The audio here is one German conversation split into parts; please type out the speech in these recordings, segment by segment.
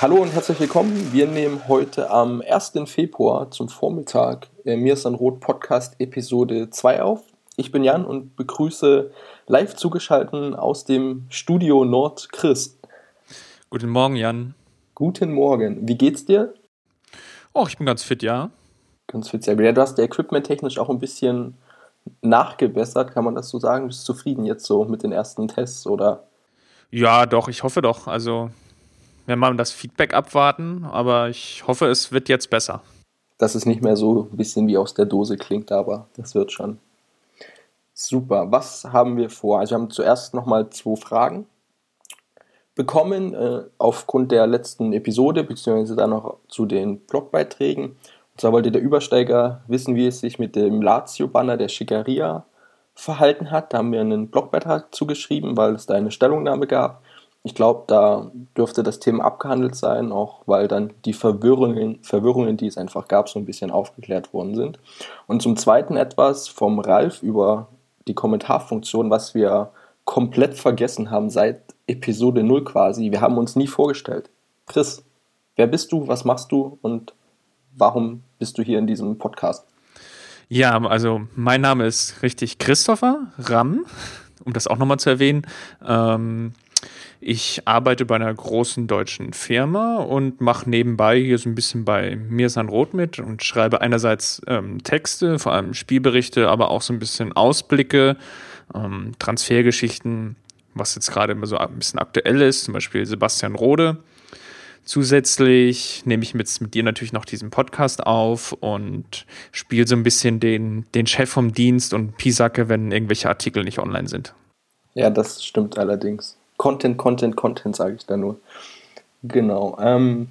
Hallo und herzlich willkommen. Wir nehmen heute am 1. Februar zum Vormittag äh, Mir ist ein Rot Podcast Episode 2 auf. Ich bin Jan und begrüße live zugeschaltet aus dem Studio Nord Chris. Guten Morgen, Jan. Guten Morgen. Wie geht's dir? Oh, ich bin ganz fit, ja. Ganz fit, sehr gut. Ja, du hast ja equipment-technisch auch ein bisschen nachgebessert, kann man das so sagen? Bist du zufrieden jetzt so mit den ersten Tests oder? Ja, doch, ich hoffe doch. Also wenn man das Feedback abwarten, aber ich hoffe, es wird jetzt besser. Dass es nicht mehr so ein bisschen wie aus der Dose klingt, aber das wird schon. Super. Was haben wir vor? Also wir haben zuerst nochmal zwei Fragen bekommen äh, aufgrund der letzten Episode, beziehungsweise dann noch zu den Blogbeiträgen. Und zwar wollte der Übersteiger wissen, wie es sich mit dem Lazio-Banner der Schickeria verhalten hat. Da haben wir einen Blogbeitrag zugeschrieben, weil es da eine Stellungnahme gab ich glaube, da dürfte das Thema abgehandelt sein, auch weil dann die Verwirrungen, Verwirrungen, die es einfach gab, so ein bisschen aufgeklärt worden sind. Und zum Zweiten etwas vom Ralf über die Kommentarfunktion, was wir komplett vergessen haben seit Episode 0 quasi. Wir haben uns nie vorgestellt. Chris, wer bist du, was machst du und warum bist du hier in diesem Podcast? Ja, also mein Name ist richtig Christopher Ramm, um das auch nochmal zu erwähnen. Ähm, ich arbeite bei einer großen deutschen Firma und mache nebenbei hier so ein bisschen bei Mirsan Roth mit und schreibe einerseits ähm, Texte, vor allem Spielberichte, aber auch so ein bisschen Ausblicke, ähm, Transfergeschichten, was jetzt gerade immer so ein bisschen aktuell ist, zum Beispiel Sebastian Rode. Zusätzlich nehme ich mit, mit dir natürlich noch diesen Podcast auf und spiele so ein bisschen den, den Chef vom Dienst und Pisacke, wenn irgendwelche Artikel nicht online sind. Ja, das stimmt allerdings. Content, Content, Content, sage ich da nur. Genau. Ähm,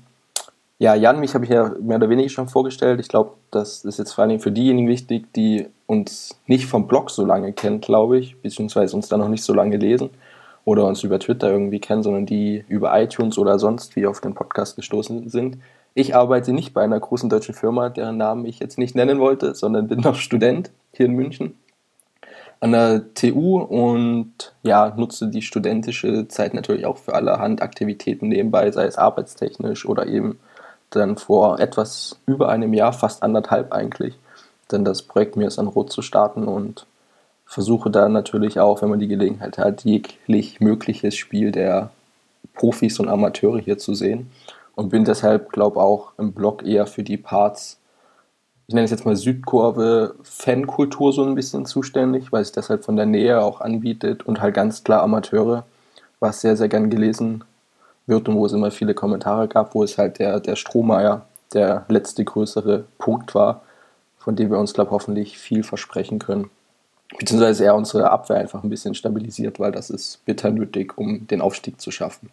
ja, Jan, mich habe ich ja mehr oder weniger schon vorgestellt. Ich glaube, das ist jetzt vor allem für diejenigen wichtig, die uns nicht vom Blog so lange kennen, glaube ich, beziehungsweise uns da noch nicht so lange lesen oder uns über Twitter irgendwie kennen, sondern die über iTunes oder sonst wie auf den Podcast gestoßen sind. Ich arbeite nicht bei einer großen deutschen Firma, deren Namen ich jetzt nicht nennen wollte, sondern bin noch Student hier in München an der TU und ja, nutze die studentische Zeit natürlich auch für allerhand Aktivitäten nebenbei, sei es arbeitstechnisch oder eben dann vor etwas über einem Jahr, fast anderthalb eigentlich, dann das Projekt mir ist an Rot zu starten und versuche dann natürlich auch, wenn man die Gelegenheit hat, jeglich mögliches Spiel der Profis und Amateure hier zu sehen und bin deshalb, glaube auch im Blog eher für die Parts ich nenne es jetzt mal Südkurve Fankultur so ein bisschen zuständig, weil das halt von der Nähe auch anbietet und halt ganz klar Amateure, was sehr, sehr gern gelesen wird und wo es immer viele Kommentare gab, wo es halt der, der Strohmeier der letzte größere Punkt war, von dem wir uns, glaube ich, hoffentlich viel versprechen können. Beziehungsweise er unsere Abwehr einfach ein bisschen stabilisiert, weil das ist bitter nötig, um den Aufstieg zu schaffen.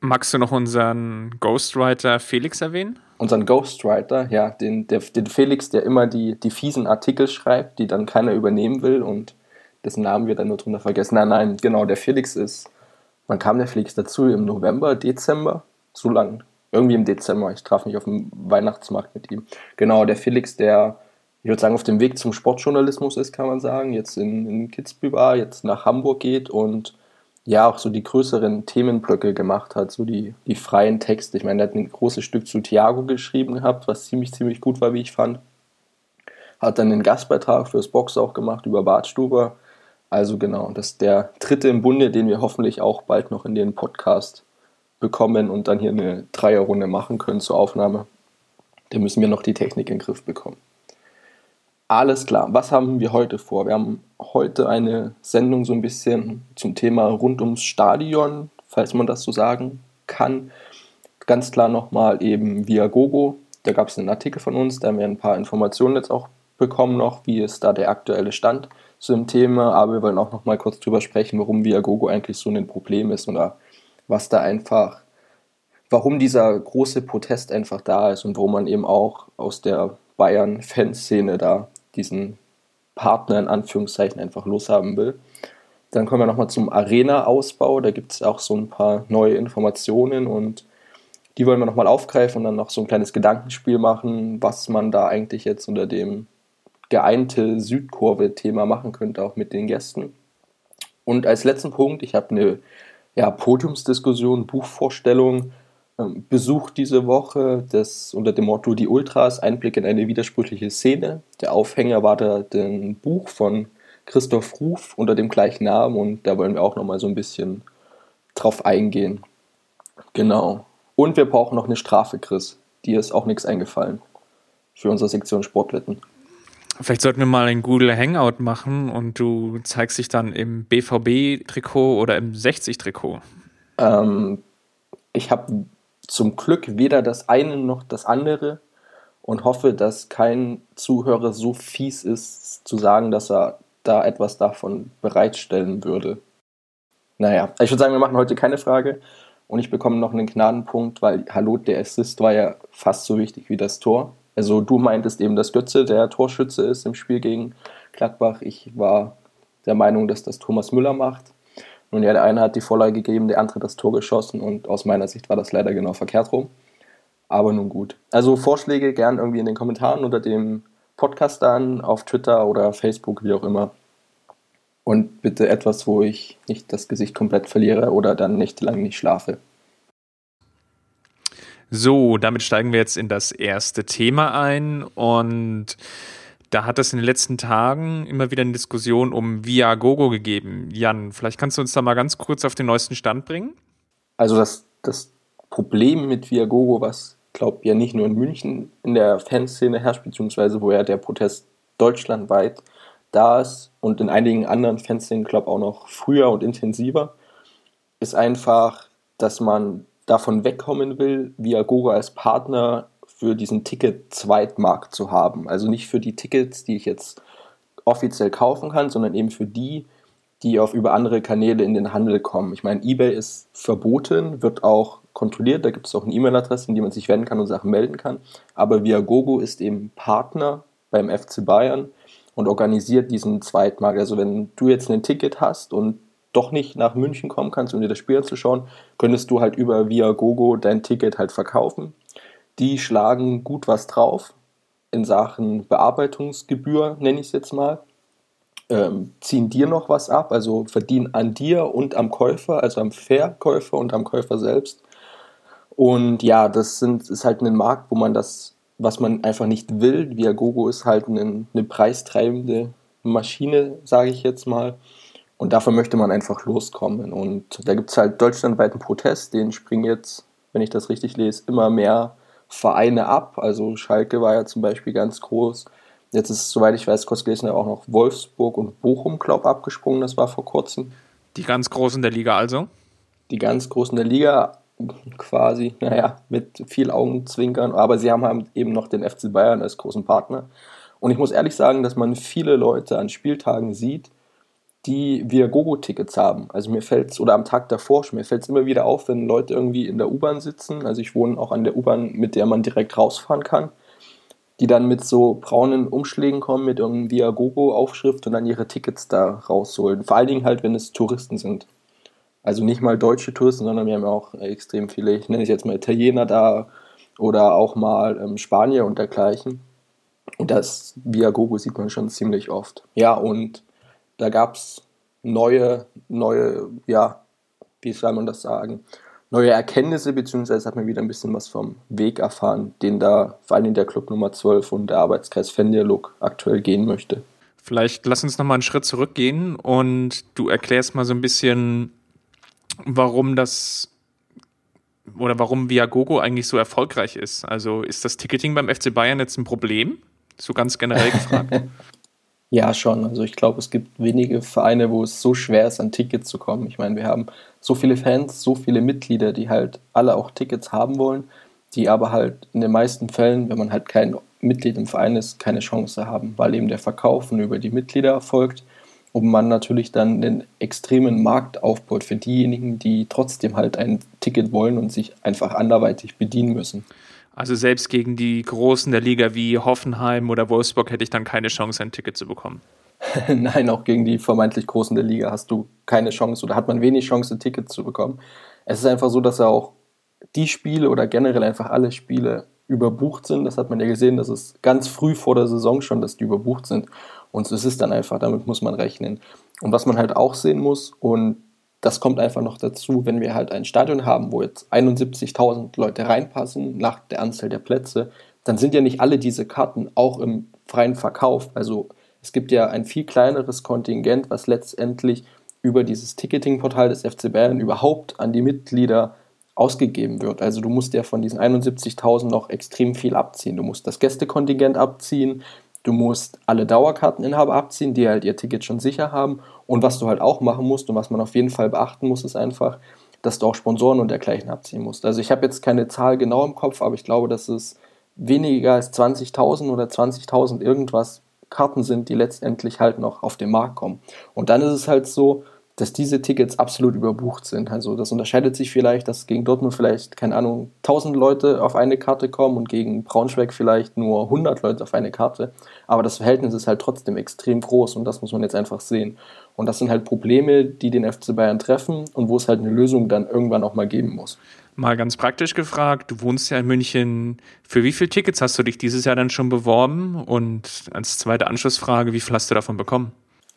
Magst du noch unseren Ghostwriter Felix erwähnen? Unseren Ghostwriter, ja, den, der, den Felix, der immer die, die fiesen Artikel schreibt, die dann keiner übernehmen will und dessen Namen wir dann nur drunter vergessen. Nein, nein, genau, der Felix ist, wann kam der Felix dazu? Im November, Dezember? So lang. Irgendwie im Dezember. Ich traf mich auf dem Weihnachtsmarkt mit ihm. Genau, der Felix, der, ich würde sagen, auf dem Weg zum Sportjournalismus ist, kann man sagen. Jetzt in, in Kitzbühel jetzt nach Hamburg geht und ja auch so die größeren Themenblöcke gemacht hat, so die, die freien Texte. Ich meine, er hat ein großes Stück zu Thiago geschrieben gehabt, was ziemlich, ziemlich gut war, wie ich fand. Hat dann den Gastbeitrag fürs Box auch gemacht über Bartstuber. Also genau, das ist der dritte im Bunde, den wir hoffentlich auch bald noch in den Podcast bekommen und dann hier eine Dreierrunde machen können zur Aufnahme. Da müssen wir noch die Technik in den Griff bekommen. Alles klar, was haben wir heute vor? Wir haben heute eine Sendung so ein bisschen zum Thema rund ums Stadion, falls man das so sagen kann. Ganz klar nochmal eben via Gogo. Da gab es einen Artikel von uns, da haben wir ein paar Informationen jetzt auch bekommen noch, wie ist da der aktuelle Stand zu dem Thema. Aber wir wollen auch nochmal kurz drüber sprechen, warum Viagogo eigentlich so ein Problem ist oder was da einfach warum dieser große Protest einfach da ist und warum man eben auch aus der Bayern-Fanszene da diesen Partner in Anführungszeichen einfach loshaben will. Dann kommen wir nochmal zum Arena-Ausbau. Da gibt es auch so ein paar neue Informationen und die wollen wir nochmal aufgreifen und dann noch so ein kleines Gedankenspiel machen, was man da eigentlich jetzt unter dem geeinte Südkurve-Thema machen könnte, auch mit den Gästen. Und als letzten Punkt, ich habe eine ja, Podiumsdiskussion, Buchvorstellung ähm, besucht diese Woche, das unter dem Motto Die Ultras, Einblick in eine widersprüchliche Szene. Der Aufhänger war da ein Buch von Christoph Ruf unter dem gleichen Namen und da wollen wir auch nochmal so ein bisschen drauf eingehen. Genau. Und wir brauchen noch eine Strafe, Chris. Dir ist auch nichts eingefallen für unsere Sektion Sportwetten. Vielleicht sollten wir mal ein Google Hangout machen und du zeigst dich dann im BVB-Trikot oder im 60-Trikot. Ähm, ich habe zum Glück weder das eine noch das andere und hoffe, dass kein Zuhörer so fies ist, zu sagen, dass er da etwas davon bereitstellen würde. Naja, ich würde sagen, wir machen heute keine Frage und ich bekomme noch einen Gnadenpunkt, weil, hallo, der Assist war ja fast so wichtig wie das Tor. Also du meintest eben, dass Götze der Torschütze ist im Spiel gegen Gladbach. Ich war der Meinung, dass das Thomas Müller macht. Nun ja, der eine hat die Vorlage gegeben, der andere das Tor geschossen und aus meiner Sicht war das leider genau verkehrt rum. Aber nun gut. Also Vorschläge gern irgendwie in den Kommentaren unter dem Podcast dann, auf Twitter oder Facebook, wie auch immer. Und bitte etwas, wo ich nicht das Gesicht komplett verliere oder dann nächtelang nicht schlafe. So, damit steigen wir jetzt in das erste Thema ein und da hat es in den letzten Tagen immer wieder eine Diskussion um Viagogo gegeben. Jan, vielleicht kannst du uns da mal ganz kurz auf den neuesten Stand bringen? Also das, das Problem mit Viagogo, was glaube ja nicht nur in München in der Fanszene herrscht, beziehungsweise wo ja der Protest deutschlandweit da ist und in einigen anderen Fanszenen, glaube auch noch früher und intensiver, ist einfach, dass man davon wegkommen will, Viagogo als Partner für diesen Ticket-Zweitmarkt zu haben. Also nicht für die Tickets, die ich jetzt offiziell kaufen kann, sondern eben für die, die auf über andere Kanäle in den Handel kommen. Ich meine, eBay ist verboten, wird auch kontrolliert, da gibt es auch eine E-Mail-Adresse, in die man sich wenden kann und Sachen melden kann. Aber Viagogo ist eben Partner beim FC Bayern und organisiert diesen Zweitmarkt. Also wenn du jetzt ein Ticket hast und doch nicht nach München kommen kannst, um dir das Spiel anzuschauen, könntest du halt über Viagogo dein Ticket halt verkaufen. Die schlagen gut was drauf in Sachen Bearbeitungsgebühr, nenne ich es jetzt mal. Ähm, ziehen dir noch was ab, also verdienen an dir und am Käufer, also am Verkäufer und am Käufer selbst. Und ja, das sind, ist halt ein Markt, wo man das, was man einfach nicht will. Viagogo ist halt eine, eine preistreibende Maschine, sage ich jetzt mal. Und davon möchte man einfach loskommen. Und da gibt es halt deutschlandweiten Protest, den springen jetzt, wenn ich das richtig lese, immer mehr Vereine ab. Also Schalke war ja zum Beispiel ganz groß. Jetzt ist, soweit ich weiß, kurz gelesen, auch noch Wolfsburg und Bochum, glaube ich, abgesprungen. Das war vor kurzem. Die ganz Großen der Liga also? Die ganz Großen der Liga quasi, naja, mit viel Augenzwinkern. Aber sie haben halt eben noch den FC Bayern als großen Partner. Und ich muss ehrlich sagen, dass man viele Leute an Spieltagen sieht, die Viagogo-Tickets haben. Also mir fällt es, oder am Tag davor schon, mir fällt es immer wieder auf, wenn Leute irgendwie in der U-Bahn sitzen. Also ich wohne auch an der U-Bahn, mit der man direkt rausfahren kann. Die dann mit so braunen Umschlägen kommen, mit irgendeinem Viagogo-Aufschrift und dann ihre Tickets da rausholen. Vor allen Dingen halt, wenn es Touristen sind. Also nicht mal deutsche Touristen, sondern wir haben ja auch extrem viele, ich nenne es jetzt mal Italiener da oder auch mal ähm, Spanier und dergleichen. Und das Viagogo sieht man schon ziemlich oft. Ja, und da gab es neue, neue, ja, wie soll man das sagen, neue Erkenntnisse, beziehungsweise hat man wieder ein bisschen was vom Weg erfahren, den da vor allem der Club Nummer 12 und der Arbeitskreis Fandialog aktuell gehen möchte. Vielleicht lass uns nochmal einen Schritt zurückgehen und du erklärst mal so ein bisschen, warum das oder warum Viagogo eigentlich so erfolgreich ist. Also ist das Ticketing beim FC Bayern jetzt ein Problem? So ganz generell gefragt. Ja, schon. Also ich glaube, es gibt wenige Vereine, wo es so schwer ist, an Tickets zu kommen. Ich meine, wir haben so viele Fans, so viele Mitglieder, die halt alle auch Tickets haben wollen, die aber halt in den meisten Fällen, wenn man halt kein Mitglied im Verein ist, keine Chance haben, weil eben der Verkauf nur über die Mitglieder erfolgt und man natürlich dann den extremen Markt aufbaut für diejenigen, die trotzdem halt ein Ticket wollen und sich einfach anderweitig bedienen müssen. Also selbst gegen die Großen der Liga wie Hoffenheim oder Wolfsburg hätte ich dann keine Chance, ein Ticket zu bekommen. Nein, auch gegen die vermeintlich Großen der Liga hast du keine Chance oder hat man wenig Chance, ein Ticket zu bekommen. Es ist einfach so, dass er auch die Spiele oder generell einfach alle Spiele überbucht sind. Das hat man ja gesehen, das ist ganz früh vor der Saison schon, dass die überbucht sind. Und es ist dann einfach, damit muss man rechnen. Und was man halt auch sehen muss, und das kommt einfach noch dazu, wenn wir halt ein Stadion haben, wo jetzt 71.000 Leute reinpassen nach der Anzahl der Plätze, dann sind ja nicht alle diese Karten auch im freien Verkauf. Also es gibt ja ein viel kleineres Kontingent, was letztendlich über dieses Ticketing-Portal des FC Bayern überhaupt an die Mitglieder ausgegeben wird. Also du musst ja von diesen 71.000 noch extrem viel abziehen. Du musst das Gästekontingent abziehen, du musst alle Dauerkarteninhaber abziehen, die halt ihr Ticket schon sicher haben. Und was du halt auch machen musst und was man auf jeden Fall beachten muss, ist einfach, dass du auch Sponsoren und dergleichen abziehen musst. Also ich habe jetzt keine Zahl genau im Kopf, aber ich glaube, dass es weniger als 20.000 oder 20.000 irgendwas Karten sind, die letztendlich halt noch auf den Markt kommen. Und dann ist es halt so, dass diese Tickets absolut überbucht sind. Also das unterscheidet sich vielleicht, dass gegen Dortmund vielleicht, keine Ahnung, 1000 Leute auf eine Karte kommen und gegen Braunschweig vielleicht nur 100 Leute auf eine Karte. Aber das Verhältnis ist halt trotzdem extrem groß und das muss man jetzt einfach sehen. Und das sind halt Probleme, die den FC Bayern treffen und wo es halt eine Lösung dann irgendwann auch mal geben muss. Mal ganz praktisch gefragt, du wohnst ja in München. Für wie viele Tickets hast du dich dieses Jahr dann schon beworben? Und als zweite Anschlussfrage, wie viel hast du davon bekommen?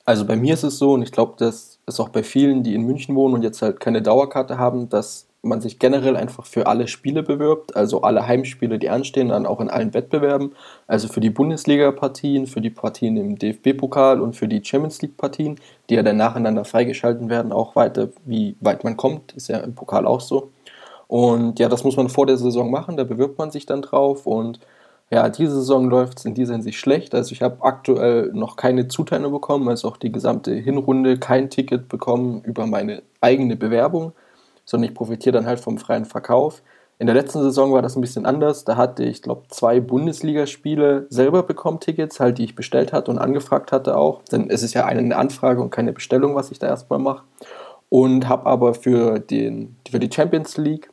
Also bei mir ist es so, und ich glaube, das ist auch bei vielen, die in München wohnen und jetzt halt keine Dauerkarte haben, dass man sich generell einfach für alle Spiele bewirbt, also alle Heimspiele, die anstehen, dann auch in allen Wettbewerben, also für die Bundesliga-Partien, für die Partien im DFB-Pokal und für die Champions League-Partien, die ja dann nacheinander freigeschalten werden, auch weiter, wie weit man kommt, ist ja im Pokal auch so. Und ja, das muss man vor der Saison machen, da bewirbt man sich dann drauf und ja, diese Saison läuft es in dieser Hinsicht schlecht. Also ich habe aktuell noch keine Zuteilung bekommen, also auch die gesamte Hinrunde kein Ticket bekommen über meine eigene Bewerbung, sondern ich profitiere dann halt vom freien Verkauf. In der letzten Saison war das ein bisschen anders. Da hatte ich, glaube zwei Bundesligaspiele selber bekommen Tickets, halt die ich bestellt hatte und angefragt hatte auch. Denn es ist ja eine Anfrage und keine Bestellung, was ich da erstmal mache. Und habe aber für, den, für die Champions League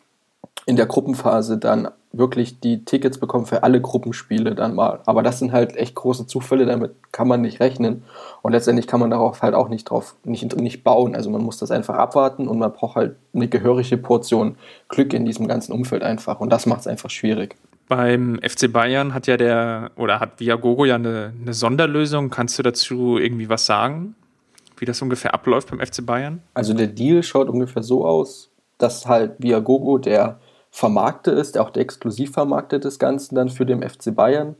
in der Gruppenphase dann wirklich die Tickets bekommen für alle Gruppenspiele dann mal. Aber das sind halt echt große Zufälle, damit kann man nicht rechnen. Und letztendlich kann man darauf halt auch nicht drauf, nicht, nicht bauen. Also man muss das einfach abwarten und man braucht halt eine gehörige Portion Glück in diesem ganzen Umfeld einfach. Und das macht es einfach schwierig. Beim FC Bayern hat ja der, oder hat Viagogo ja eine, eine Sonderlösung. Kannst du dazu irgendwie was sagen? Wie das ungefähr abläuft beim FC Bayern? Also der Deal schaut ungefähr so aus, dass halt Viagogo der vermarkte ist, auch der exklusiv vermarktet das Ganze dann für den FC Bayern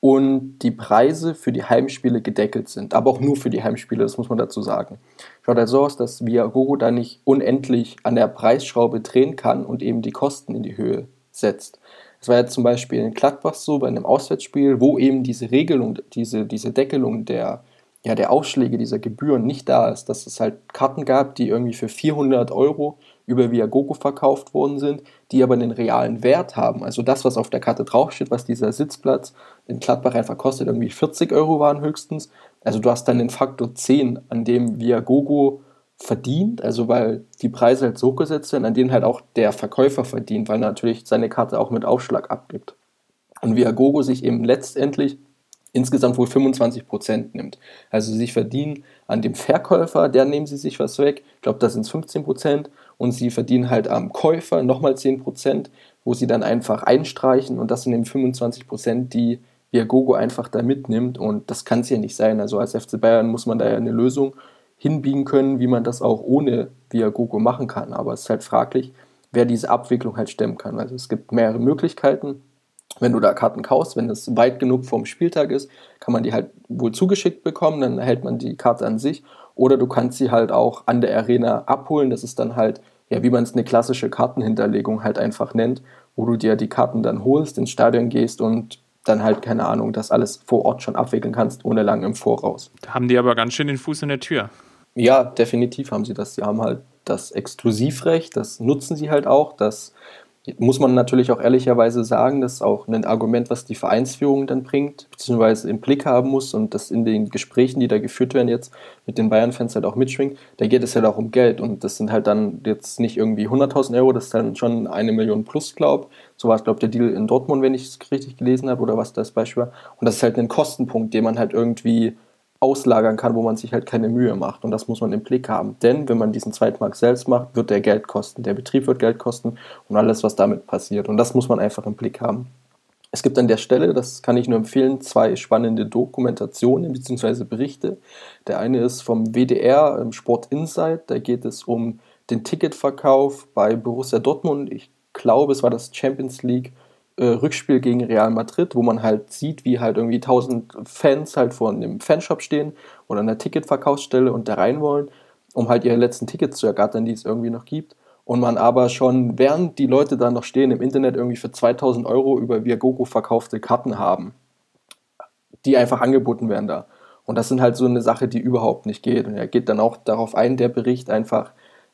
und die Preise für die Heimspiele gedeckelt sind, aber auch nur für die Heimspiele, das muss man dazu sagen. Schaut halt so aus, dass Viagogo da nicht unendlich an der Preisschraube drehen kann und eben die Kosten in die Höhe setzt. Es war jetzt zum Beispiel in Gladbach so bei einem Auswärtsspiel, wo eben diese Regelung, diese, diese Deckelung der, ja, der Aufschläge dieser Gebühren nicht da ist, dass es halt Karten gab, die irgendwie für 400 Euro über Viagogo verkauft worden sind, die aber einen realen Wert haben. Also das, was auf der Karte draufsteht, was dieser Sitzplatz in Gladbach einfach kostet, irgendwie 40 Euro waren höchstens. Also du hast dann den Faktor 10, an dem Viagogo verdient, also weil die Preise halt so gesetzt werden, an denen halt auch der Verkäufer verdient, weil natürlich seine Karte auch mit Aufschlag abgibt. Und Viagogo sich eben letztendlich insgesamt wohl 25 Prozent nimmt. Also sie verdienen an dem Verkäufer, der nehmen sie sich was weg. Ich glaube, das sind 15 Prozent und sie verdienen halt am Käufer nochmal 10%, wo sie dann einfach einstreichen und das sind eben 25%, die Viagogo einfach da mitnimmt und das kann es ja nicht sein. Also als FC Bayern muss man da ja eine Lösung hinbiegen können, wie man das auch ohne Viagogo machen kann, aber es ist halt fraglich, wer diese Abwicklung halt stemmen kann. Also es gibt mehrere Möglichkeiten. Wenn du da Karten kaufst, wenn es weit genug vom Spieltag ist, kann man die halt wohl zugeschickt bekommen, dann erhält man die Karte an sich. Oder du kannst sie halt auch an der Arena abholen. Das ist dann halt ja, wie man es eine klassische Kartenhinterlegung halt einfach nennt, wo du dir die Karten dann holst, ins Stadion gehst und dann halt, keine Ahnung, das alles vor Ort schon abwickeln kannst, ohne lang im Voraus. Da haben die aber ganz schön den Fuß in der Tür. Ja, definitiv haben sie das. Sie haben halt das Exklusivrecht, das nutzen sie halt auch, dass muss man natürlich auch ehrlicherweise sagen, das ist auch ein Argument, was die Vereinsführung dann bringt, beziehungsweise im Blick haben muss und das in den Gesprächen, die da geführt werden jetzt mit den Bayern-Fans halt auch mitschwingt, da geht es halt auch um Geld und das sind halt dann jetzt nicht irgendwie 100.000 Euro, das ist dann schon eine Million plus, glaub. So war es, glaube ich, der Deal in Dortmund, wenn ich es richtig gelesen habe oder was das Beispiel war. Und das ist halt ein Kostenpunkt, den man halt irgendwie auslagern kann, wo man sich halt keine Mühe macht. Und das muss man im Blick haben. Denn wenn man diesen Zweitmarkt selbst macht, wird der Geld kosten. Der Betrieb wird Geld kosten und alles, was damit passiert. Und das muss man einfach im Blick haben. Es gibt an der Stelle, das kann ich nur empfehlen, zwei spannende Dokumentationen bzw. Berichte. Der eine ist vom WDR im Sport Insight. Da geht es um den Ticketverkauf bei Borussia Dortmund. Ich glaube, es war das Champions League äh, Rückspiel gegen Real Madrid, wo man halt sieht, wie halt irgendwie 1000 Fans halt vor einem Fanshop stehen oder einer Ticketverkaufsstelle und da rein wollen, um halt ihre letzten Tickets zu ergattern, die es irgendwie noch gibt. Und man aber schon, während die Leute da noch stehen, im Internet irgendwie für 2000 Euro über Viagogo verkaufte Karten haben, die einfach angeboten werden da. Und das sind halt so eine Sache, die überhaupt nicht geht. Und er geht dann auch darauf ein, der Bericht einfach,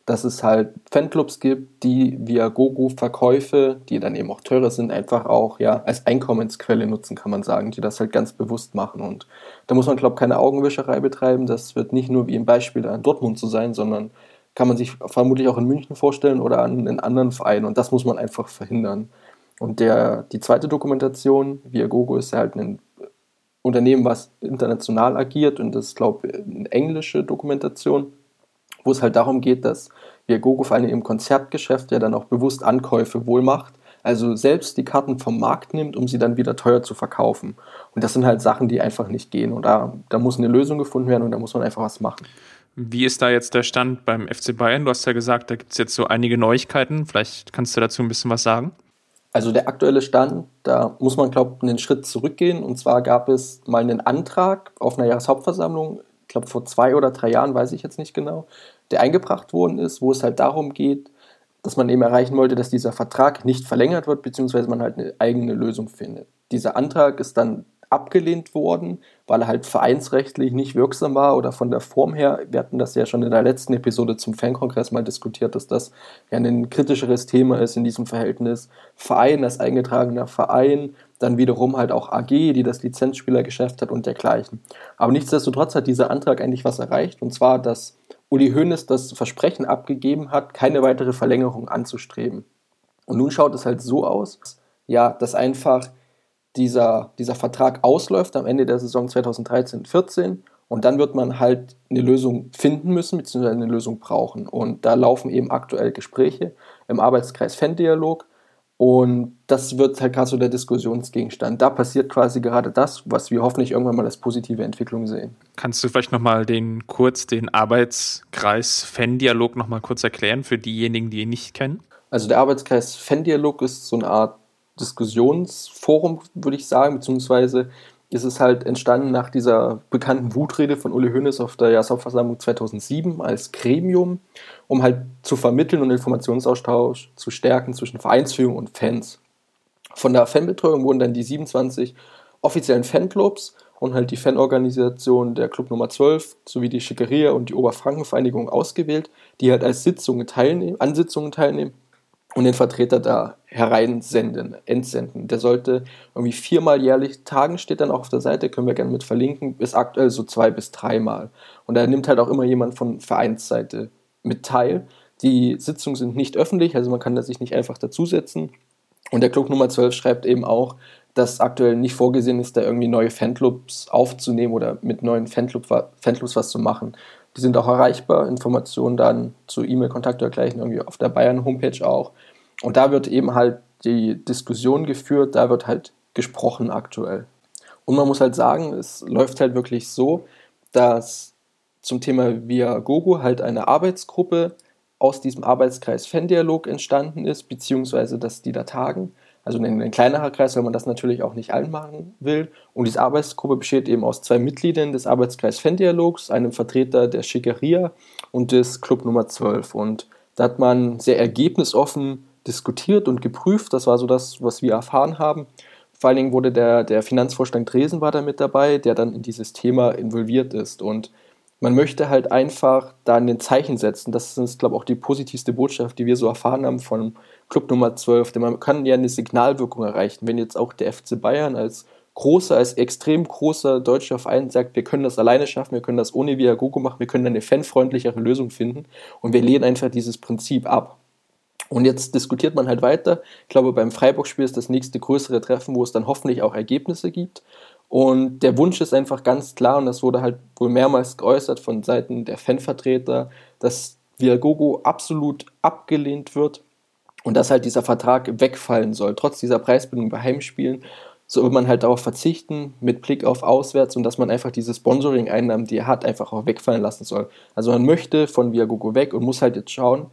dass es halt Fanclubs gibt, die via Gogo-Verkäufe, die dann eben auch teurer sind, einfach auch ja als Einkommensquelle nutzen, kann man sagen, die das halt ganz bewusst machen. Und da muss man, glaube ich, keine Augenwischerei betreiben. Das wird nicht nur wie im Beispiel an Dortmund zu sein, sondern kann man sich vermutlich auch in München vorstellen oder an einen anderen Verein. Und das muss man einfach verhindern. Und der, die zweite Dokumentation, via Gogo, ist halt ein Unternehmen, was international agiert und das ist, glaube ich, eine englische Dokumentation wo es halt darum geht, dass Viagogo vor allem im Konzertgeschäft ja dann auch bewusst Ankäufe wohl macht, also selbst die Karten vom Markt nimmt, um sie dann wieder teuer zu verkaufen. Und das sind halt Sachen, die einfach nicht gehen. Und da, da muss eine Lösung gefunden werden und da muss man einfach was machen. Wie ist da jetzt der Stand beim FC Bayern? Du hast ja gesagt, da gibt es jetzt so einige Neuigkeiten. Vielleicht kannst du dazu ein bisschen was sagen. Also der aktuelle Stand, da muss man, glaube ich, einen Schritt zurückgehen. Und zwar gab es mal einen Antrag auf einer Jahreshauptversammlung ich glaube vor zwei oder drei Jahren, weiß ich jetzt nicht genau, der eingebracht worden ist, wo es halt darum geht, dass man eben erreichen wollte, dass dieser Vertrag nicht verlängert wird, beziehungsweise man halt eine eigene Lösung findet. Dieser Antrag ist dann abgelehnt worden, weil er halt vereinsrechtlich nicht wirksam war oder von der Form her. Wir hatten das ja schon in der letzten Episode zum Fankongress mal diskutiert, dass das ja ein kritischeres Thema ist in diesem Verhältnis. Verein als eingetragener Verein, dann wiederum halt auch AG, die das Lizenzspielergeschäft hat und dergleichen. Aber nichtsdestotrotz hat dieser Antrag eigentlich was erreicht und zwar, dass Uli Hoeneß das Versprechen abgegeben hat, keine weitere Verlängerung anzustreben. Und nun schaut es halt so aus, ja, dass einfach dieser, dieser Vertrag ausläuft am Ende der Saison 2013-14 und dann wird man halt eine Lösung finden müssen, beziehungsweise eine Lösung brauchen. Und da laufen eben aktuell Gespräche im Arbeitskreis Fan-Dialog. Und das wird halt gerade so der Diskussionsgegenstand. Da passiert quasi gerade das, was wir hoffentlich irgendwann mal als positive Entwicklung sehen. Kannst du vielleicht nochmal den kurz den Arbeitskreis Fan-Dialog nochmal kurz erklären für diejenigen, die ihn nicht kennen? Also der Arbeitskreis Fan-Dialog ist so eine Art Diskussionsforum, würde ich sagen, beziehungsweise ist es halt entstanden nach dieser bekannten Wutrede von Uli Hoeneß auf der Jahreshauptversammlung 2007 als Gremium, um halt zu vermitteln und Informationsaustausch zu stärken zwischen Vereinsführung und Fans. Von der Fanbetreuung wurden dann die 27 offiziellen Fanclubs und halt die Fanorganisation der Club Nummer 12 sowie die Schickeria und die Oberfrankenvereinigung ausgewählt, die halt als Sitzungen teilnehmen, an Sitzungen teilnehmen und den Vertreter da hereinsenden, entsenden. Der sollte irgendwie viermal jährlich tagen, steht dann auch auf der Seite, können wir gerne mit verlinken, bis aktuell so zwei bis dreimal. Und da nimmt halt auch immer jemand von Vereinsseite mit teil. Die Sitzungen sind nicht öffentlich, also man kann da sich nicht einfach dazusetzen. Und der Club Nummer 12 schreibt eben auch, dass aktuell nicht vorgesehen ist, da irgendwie neue Fanclubs aufzunehmen oder mit neuen Fanclub, Fanclubs was zu machen. Die sind auch erreichbar. Informationen dann zu E-Mail-Kontakt oder gleichen irgendwie auf der Bayern-Homepage auch. Und da wird eben halt die Diskussion geführt, da wird halt gesprochen aktuell. Und man muss halt sagen, es läuft halt wirklich so, dass zum Thema Via Gogo halt eine Arbeitsgruppe aus diesem Arbeitskreis Fan-Dialog entstanden ist, beziehungsweise dass die da tagen also ein, ein kleinerer Kreis, weil man das natürlich auch nicht allen machen will. Und diese Arbeitsgruppe besteht eben aus zwei Mitgliedern des Arbeitskreis Fan-Dialogs, einem Vertreter der Schickeria und des Club Nummer 12. Und da hat man sehr ergebnisoffen diskutiert und geprüft. Das war so das, was wir erfahren haben. Vor allen Dingen wurde der, der Finanzvorstand Dresen war da mit dabei, der dann in dieses Thema involviert ist. Und man möchte halt einfach da ein Zeichen setzen. Das ist, glaube ich, auch die positivste Botschaft, die wir so erfahren haben von Club Nummer 12. Denn man kann ja eine Signalwirkung erreichen. Wenn jetzt auch der FC Bayern als großer, als extrem großer deutscher Verein sagt, wir können das alleine schaffen, wir können das ohne Viagogo machen, wir können eine fanfreundlichere Lösung finden und wir lehnen einfach dieses Prinzip ab. Und jetzt diskutiert man halt weiter. Ich glaube, beim Freiburg-Spiel ist das nächste größere Treffen, wo es dann hoffentlich auch Ergebnisse gibt. Und der Wunsch ist einfach ganz klar, und das wurde halt wohl mehrmals geäußert von Seiten der Fanvertreter, dass Viagogo absolut abgelehnt wird und dass halt dieser Vertrag wegfallen soll. Trotz dieser Preisbindung bei Heimspielen soll man halt darauf verzichten, mit Blick auf Auswärts und dass man einfach diese Sponsoring-Einnahmen, die er hat, einfach auch wegfallen lassen soll. Also man möchte von Viagogo weg und muss halt jetzt schauen,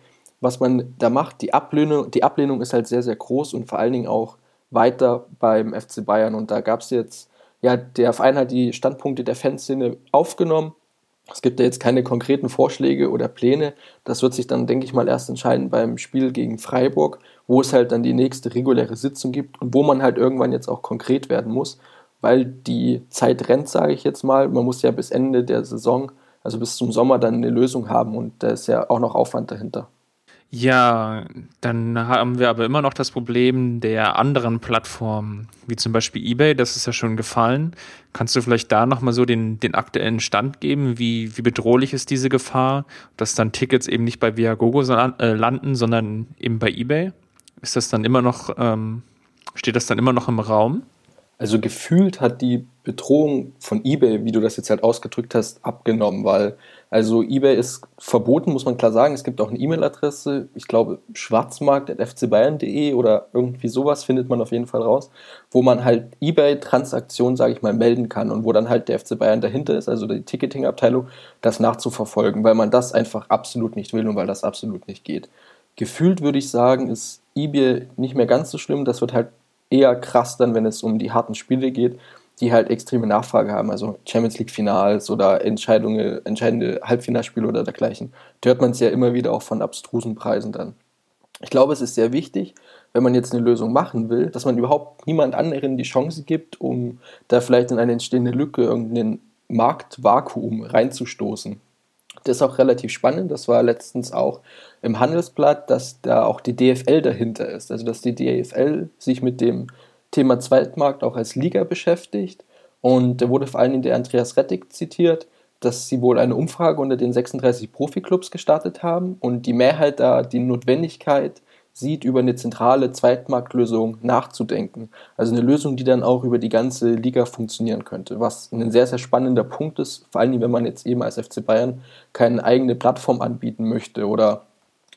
was man da macht. Die Ablehnung, die Ablehnung ist halt sehr, sehr groß und vor allen Dingen auch weiter beim FC Bayern. Und da gab es jetzt ja, der Verein hat die Standpunkte der Fanszene aufgenommen. Es gibt ja jetzt keine konkreten Vorschläge oder Pläne. Das wird sich dann, denke ich mal, erst entscheiden beim Spiel gegen Freiburg, wo es halt dann die nächste reguläre Sitzung gibt und wo man halt irgendwann jetzt auch konkret werden muss, weil die Zeit rennt, sage ich jetzt mal. Man muss ja bis Ende der Saison, also bis zum Sommer, dann eine Lösung haben und da ist ja auch noch Aufwand dahinter. Ja, dann haben wir aber immer noch das Problem der anderen Plattformen, wie zum Beispiel eBay, das ist ja schon gefallen. Kannst du vielleicht da nochmal so den, den aktuellen Stand geben? Wie, wie bedrohlich ist diese Gefahr, dass dann Tickets eben nicht bei Viagogo äh, landen, sondern eben bei eBay? Ist das dann immer noch, ähm, steht das dann immer noch im Raum? Also gefühlt hat die Bedrohung von eBay, wie du das jetzt halt ausgedrückt hast, abgenommen, weil also eBay ist verboten, muss man klar sagen. Es gibt auch eine E-Mail-Adresse, ich glaube schwarzmarkt.fcbayern.de oder irgendwie sowas findet man auf jeden Fall raus, wo man halt eBay-Transaktionen, sage ich mal, melden kann und wo dann halt der FC Bayern dahinter ist, also die Ticketing-Abteilung, das nachzuverfolgen, weil man das einfach absolut nicht will und weil das absolut nicht geht. Gefühlt würde ich sagen, ist eBay nicht mehr ganz so schlimm. Das wird halt eher krass dann, wenn es um die harten Spiele geht, die halt extreme Nachfrage haben, also Champions League Finals oder Entscheidungen, entscheidende Halbfinalspiele oder dergleichen. Da hört man es ja immer wieder auch von abstrusen Preisen dann. Ich glaube, es ist sehr wichtig, wenn man jetzt eine Lösung machen will, dass man überhaupt niemand anderen die Chance gibt, um da vielleicht in eine entstehende Lücke, irgendeinen Marktvakuum reinzustoßen. Das ist auch relativ spannend. Das war letztens auch im Handelsblatt, dass da auch die DFL dahinter ist. Also dass die DFL sich mit dem Thema Zweitmarkt auch als Liga beschäftigt. Und da wurde vor allem der Andreas Rettig zitiert, dass sie wohl eine Umfrage unter den 36 Profiklubs gestartet haben und die Mehrheit da die Notwendigkeit sieht, über eine zentrale Zweitmarktlösung nachzudenken. Also eine Lösung, die dann auch über die ganze Liga funktionieren könnte, was ein sehr, sehr spannender Punkt ist, vor allem wenn man jetzt eben als FC Bayern keine eigene Plattform anbieten möchte oder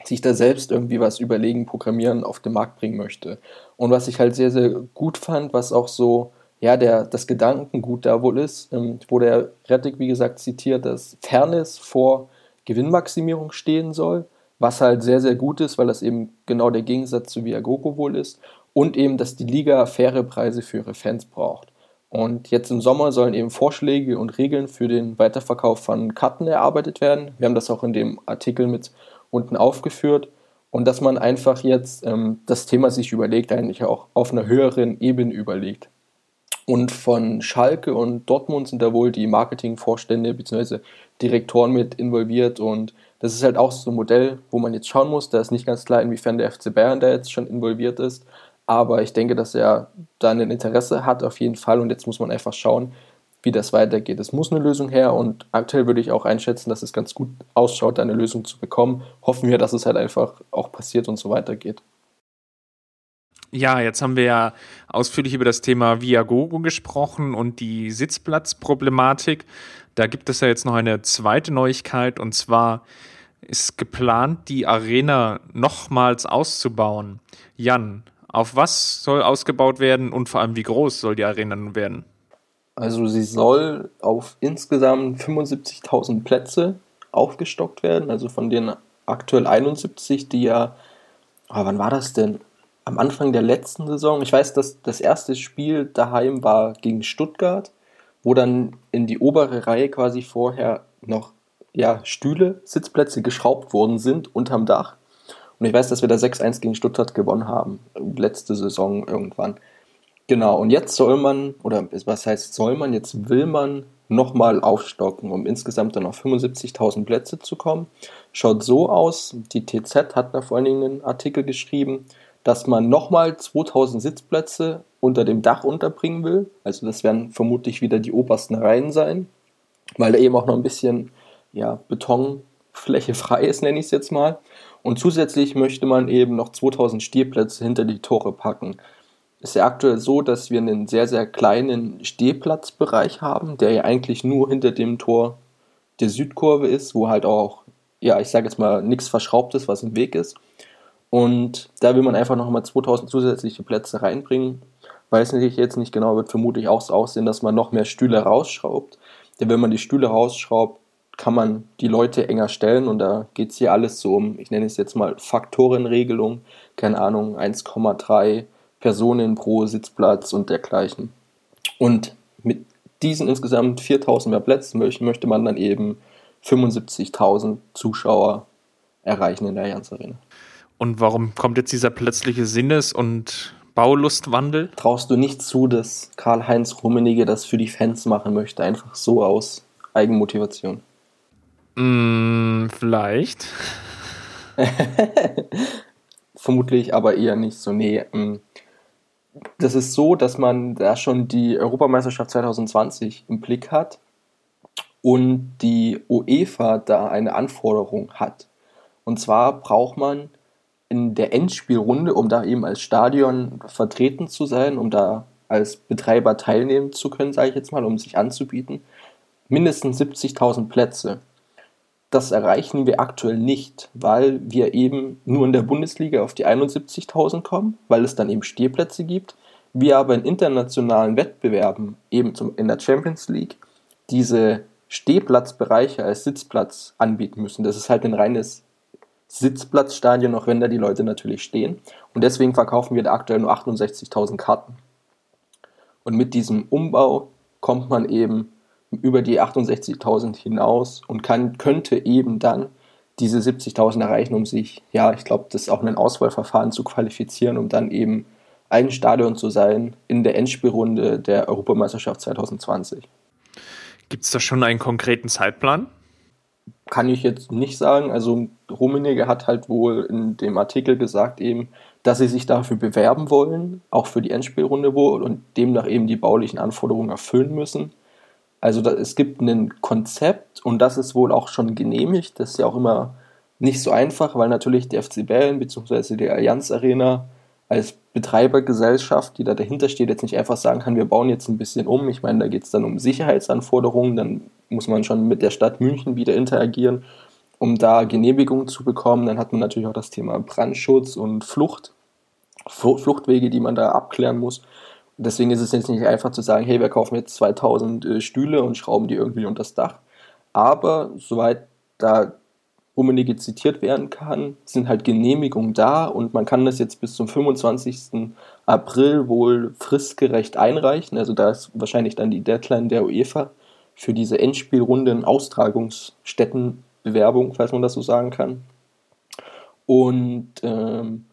sich da selbst irgendwie was überlegen, programmieren, auf den Markt bringen möchte. Und was ich halt sehr, sehr gut fand, was auch so, ja, der, das Gedankengut da wohl ist, ähm, wo der Rettig, wie gesagt, zitiert, dass Fairness vor Gewinnmaximierung stehen soll was halt sehr, sehr gut ist, weil das eben genau der Gegensatz zu Viagogo wohl ist. Und eben, dass die Liga faire Preise für ihre Fans braucht. Und jetzt im Sommer sollen eben Vorschläge und Regeln für den Weiterverkauf von Karten erarbeitet werden. Wir haben das auch in dem Artikel mit unten aufgeführt. Und dass man einfach jetzt ähm, das Thema sich überlegt, eigentlich auch auf einer höheren Ebene überlegt. Und von Schalke und Dortmund sind da wohl die Marketingvorstände bzw. Direktoren mit involviert und das ist halt auch so ein Modell, wo man jetzt schauen muss. Da ist nicht ganz klar, inwiefern der FC Bayern da jetzt schon involviert ist. Aber ich denke, dass er da ein Interesse hat auf jeden Fall. Und jetzt muss man einfach schauen, wie das weitergeht. Es muss eine Lösung her und aktuell würde ich auch einschätzen, dass es ganz gut ausschaut, eine Lösung zu bekommen. Hoffen wir, dass es halt einfach auch passiert und so weitergeht. Ja, jetzt haben wir ja ausführlich über das Thema Viagogo gesprochen und die Sitzplatzproblematik. Da gibt es ja jetzt noch eine zweite Neuigkeit und zwar ist geplant, die Arena nochmals auszubauen. Jan, auf was soll ausgebaut werden und vor allem wie groß soll die Arena nun werden? Also sie soll auf insgesamt 75.000 Plätze aufgestockt werden, also von den aktuell 71, die ja, oh, wann war das denn? Am Anfang der letzten Saison. Ich weiß, dass das erste Spiel daheim war gegen Stuttgart wo dann in die obere Reihe quasi vorher noch ja, Stühle, Sitzplätze geschraubt worden sind unterm Dach. Und ich weiß, dass wir da 6-1 gegen Stuttgart gewonnen haben, letzte Saison irgendwann. Genau, und jetzt soll man, oder was heißt soll man, jetzt will man nochmal aufstocken, um insgesamt dann auf 75.000 Plätze zu kommen. Schaut so aus, die TZ hat da vor allen Dingen einen Artikel geschrieben, dass man nochmal 2000 Sitzplätze unter dem Dach unterbringen will. Also das werden vermutlich wieder die obersten Reihen sein, weil da eben auch noch ein bisschen ja, Betonfläche frei ist, nenne ich es jetzt mal. Und zusätzlich möchte man eben noch 2000 Stehplätze hinter die Tore packen. Es ist ja aktuell so, dass wir einen sehr, sehr kleinen Stehplatzbereich haben, der ja eigentlich nur hinter dem Tor der Südkurve ist, wo halt auch, ja, ich sage jetzt mal, nichts verschraubt ist, was im Weg ist. Und da will man einfach nochmal 2000 zusätzliche Plätze reinbringen. Weiß nicht, jetzt nicht genau, wird vermutlich auch so aussehen, dass man noch mehr Stühle rausschraubt. Denn wenn man die Stühle rausschraubt, kann man die Leute enger stellen und da geht es hier alles so um, ich nenne es jetzt mal Faktorenregelung, keine Ahnung, 1,3 Personen pro Sitzplatz und dergleichen. Und mit diesen insgesamt 4000 mehr Plätzen möchte man dann eben 75.000 Zuschauer erreichen in der Allianz Arena. Und warum kommt jetzt dieser plötzliche Sinnes- und Baulustwandel? Traust du nicht zu, dass Karl-Heinz Rummenigge das für die Fans machen möchte, einfach so aus Eigenmotivation? Mm, vielleicht. Vermutlich aber eher nicht so. Nee, mm, das ist so, dass man da schon die Europameisterschaft 2020 im Blick hat und die UEFA da eine Anforderung hat. Und zwar braucht man in der Endspielrunde, um da eben als Stadion vertreten zu sein, um da als Betreiber teilnehmen zu können, sage ich jetzt mal, um sich anzubieten, mindestens 70.000 Plätze. Das erreichen wir aktuell nicht, weil wir eben nur in der Bundesliga auf die 71.000 kommen, weil es dann eben Stehplätze gibt. Wir aber in internationalen Wettbewerben, eben zum, in der Champions League, diese Stehplatzbereiche als Sitzplatz anbieten müssen. Das ist halt ein reines Sitzplatzstadion, auch wenn da die Leute natürlich stehen. Und deswegen verkaufen wir da aktuell nur 68.000 Karten. Und mit diesem Umbau kommt man eben über die 68.000 hinaus und kann, könnte eben dann diese 70.000 erreichen, um sich, ja, ich glaube, das ist auch ein Auswahlverfahren zu qualifizieren, um dann eben ein Stadion zu sein in der Endspielrunde der Europameisterschaft 2020. Gibt es da schon einen konkreten Zeitplan? Kann ich jetzt nicht sagen. Also Rummenigge hat halt wohl in dem Artikel gesagt eben, dass sie sich dafür bewerben wollen, auch für die Endspielrunde wohl und demnach eben die baulichen Anforderungen erfüllen müssen. Also da, es gibt ein Konzept und das ist wohl auch schon genehmigt. Das ist ja auch immer nicht so einfach, weil natürlich der FC Bayern bzw. die Allianz Arena als Betreibergesellschaft, die da dahinter steht, jetzt nicht einfach sagen kann, wir bauen jetzt ein bisschen um. Ich meine, da geht es dann um Sicherheitsanforderungen, dann muss man schon mit der Stadt München wieder interagieren, um da Genehmigungen zu bekommen. Dann hat man natürlich auch das Thema Brandschutz und Flucht, Fluchtwege, die man da abklären muss. Deswegen ist es jetzt nicht einfach zu sagen, hey, wir kaufen jetzt 2000 äh, Stühle und schrauben die irgendwie unter das Dach. Aber soweit da Rummenigge zitiert werden kann, sind halt Genehmigungen da und man kann das jetzt bis zum 25. April wohl fristgerecht einreichen. Also da ist wahrscheinlich dann die Deadline der UEFA für diese Endspielrunden Austragungsstättenbewerbung, falls man das so sagen kann. Und ähm,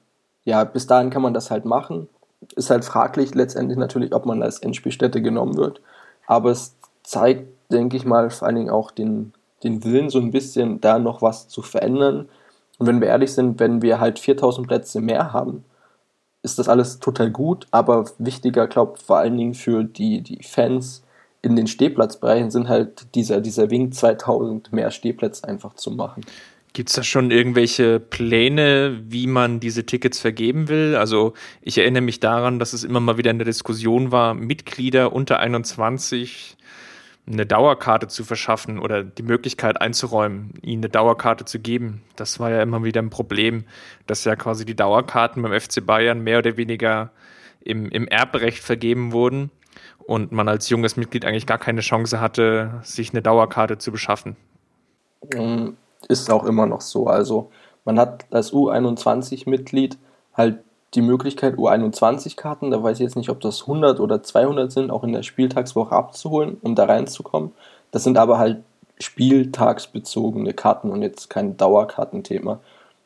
ja, bis dahin kann man das halt machen ist halt fraglich letztendlich natürlich, ob man als Endspielstätte genommen wird. Aber es zeigt, denke ich mal, vor allen Dingen auch den, den Willen, so ein bisschen da noch was zu verändern. Und wenn wir ehrlich sind, wenn wir halt 4000 Plätze mehr haben, ist das alles total gut. Aber wichtiger, glaube ich, vor allen Dingen für die, die Fans in den Stehplatzbereichen sind halt dieser, dieser Wink 2000 mehr Stehplätze einfach zu machen. Gibt es da schon irgendwelche Pläne, wie man diese Tickets vergeben will? Also ich erinnere mich daran, dass es immer mal wieder in der Diskussion war, Mitglieder unter 21 eine Dauerkarte zu verschaffen oder die Möglichkeit einzuräumen, ihnen eine Dauerkarte zu geben. Das war ja immer wieder ein Problem, dass ja quasi die Dauerkarten beim FC Bayern mehr oder weniger im, im Erbrecht vergeben wurden und man als junges Mitglied eigentlich gar keine Chance hatte, sich eine Dauerkarte zu beschaffen. Ähm, ist auch immer noch so. Also man hat als U21-Mitglied halt die Möglichkeit, U21-Karten, da weiß ich jetzt nicht, ob das 100 oder 200 sind, auch in der Spieltagswoche abzuholen, um da reinzukommen. Das sind aber halt spieltagsbezogene Karten und jetzt kein Dauerkartenthema.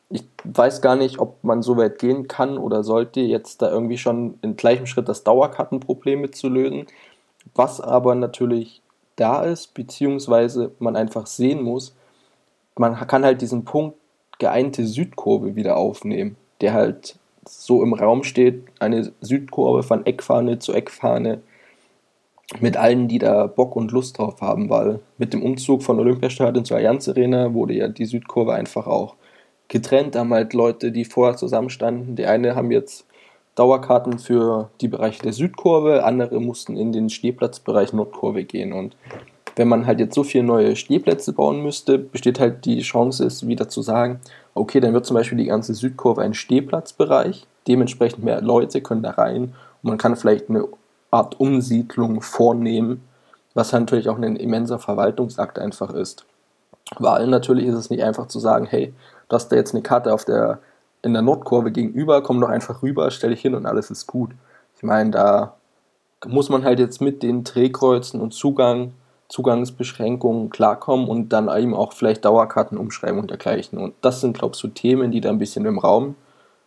Ich weiß gar nicht, ob man so weit gehen kann oder sollte, jetzt da irgendwie schon in gleichem Schritt das Dauerkartenproblem mit zu lösen. Was aber natürlich da ist, beziehungsweise man einfach sehen muss, man kann halt diesen Punkt geeinte Südkurve wieder aufnehmen, der halt so im Raum steht, eine Südkurve von Eckfahne zu Eckfahne mit allen, die da Bock und Lust drauf haben, weil mit dem Umzug von Olympiastadion zur Allianz Arena wurde ja die Südkurve einfach auch getrennt. Da haben halt Leute, die vorher zusammenstanden, die eine haben jetzt Dauerkarten für die Bereiche der Südkurve, andere mussten in den Stehplatzbereich Nordkurve gehen. Und wenn man halt jetzt so viele neue Stehplätze bauen müsste, besteht halt die Chance, es wieder zu sagen, okay, dann wird zum Beispiel die ganze Südkurve ein Stehplatzbereich, dementsprechend mehr Leute können da rein und man kann vielleicht eine Art Umsiedlung vornehmen, was natürlich auch ein immenser Verwaltungsakt einfach ist. Weil natürlich ist es nicht einfach zu sagen, hey, du hast da jetzt eine Karte auf der in der Nordkurve gegenüber, komm doch einfach rüber, stell dich hin und alles ist gut. Ich meine, da muss man halt jetzt mit den Drehkreuzen und Zugang, Zugangsbeschränkungen klarkommen und dann eben auch vielleicht Dauerkarten umschreiben und dergleichen. Und das sind, glaube ich, so Themen, die da ein bisschen im Raum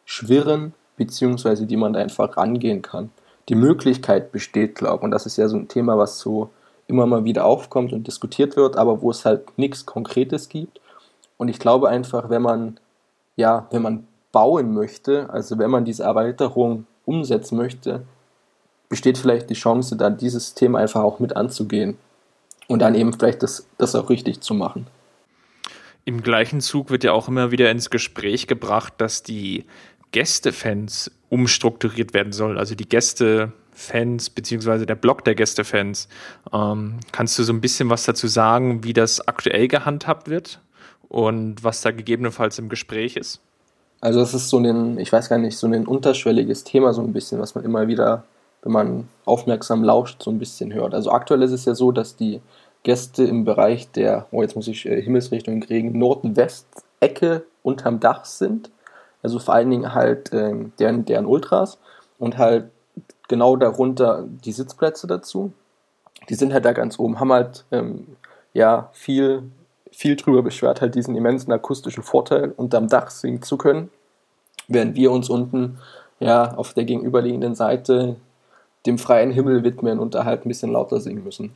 schwirren, beziehungsweise die man da einfach rangehen kann. Die Möglichkeit besteht, glaube ich, und das ist ja so ein Thema, was so immer mal wieder aufkommt und diskutiert wird, aber wo es halt nichts Konkretes gibt. Und ich glaube einfach, wenn man, ja, wenn man bauen möchte, also wenn man diese Erweiterung umsetzen möchte, besteht vielleicht die Chance, dann dieses Thema einfach auch mit anzugehen und dann eben vielleicht das, das auch richtig zu machen. Im gleichen Zug wird ja auch immer wieder ins Gespräch gebracht, dass die Gästefans umstrukturiert werden soll. Also die Gästefans beziehungsweise der Block der Gästefans. Ähm, kannst du so ein bisschen was dazu sagen, wie das aktuell gehandhabt wird und was da gegebenenfalls im Gespräch ist? Also es ist so ein, ich weiß gar nicht, so ein unterschwelliges Thema so ein bisschen, was man immer wieder, wenn man aufmerksam lauscht, so ein bisschen hört. Also aktuell ist es ja so, dass die Gäste im Bereich der, oh jetzt muss ich äh, Himmelsrichtung kriegen, Nordwest-Ecke unterm Dach sind. Also vor allen Dingen halt äh, deren, deren Ultras und halt genau darunter die Sitzplätze dazu. Die sind halt da ganz oben, haben halt ähm, ja viel viel drüber beschwert, halt diesen immensen akustischen Vorteil, unterm Dach singen zu können, während wir uns unten ja auf der gegenüberliegenden Seite dem freien Himmel widmen und da halt ein bisschen lauter singen müssen.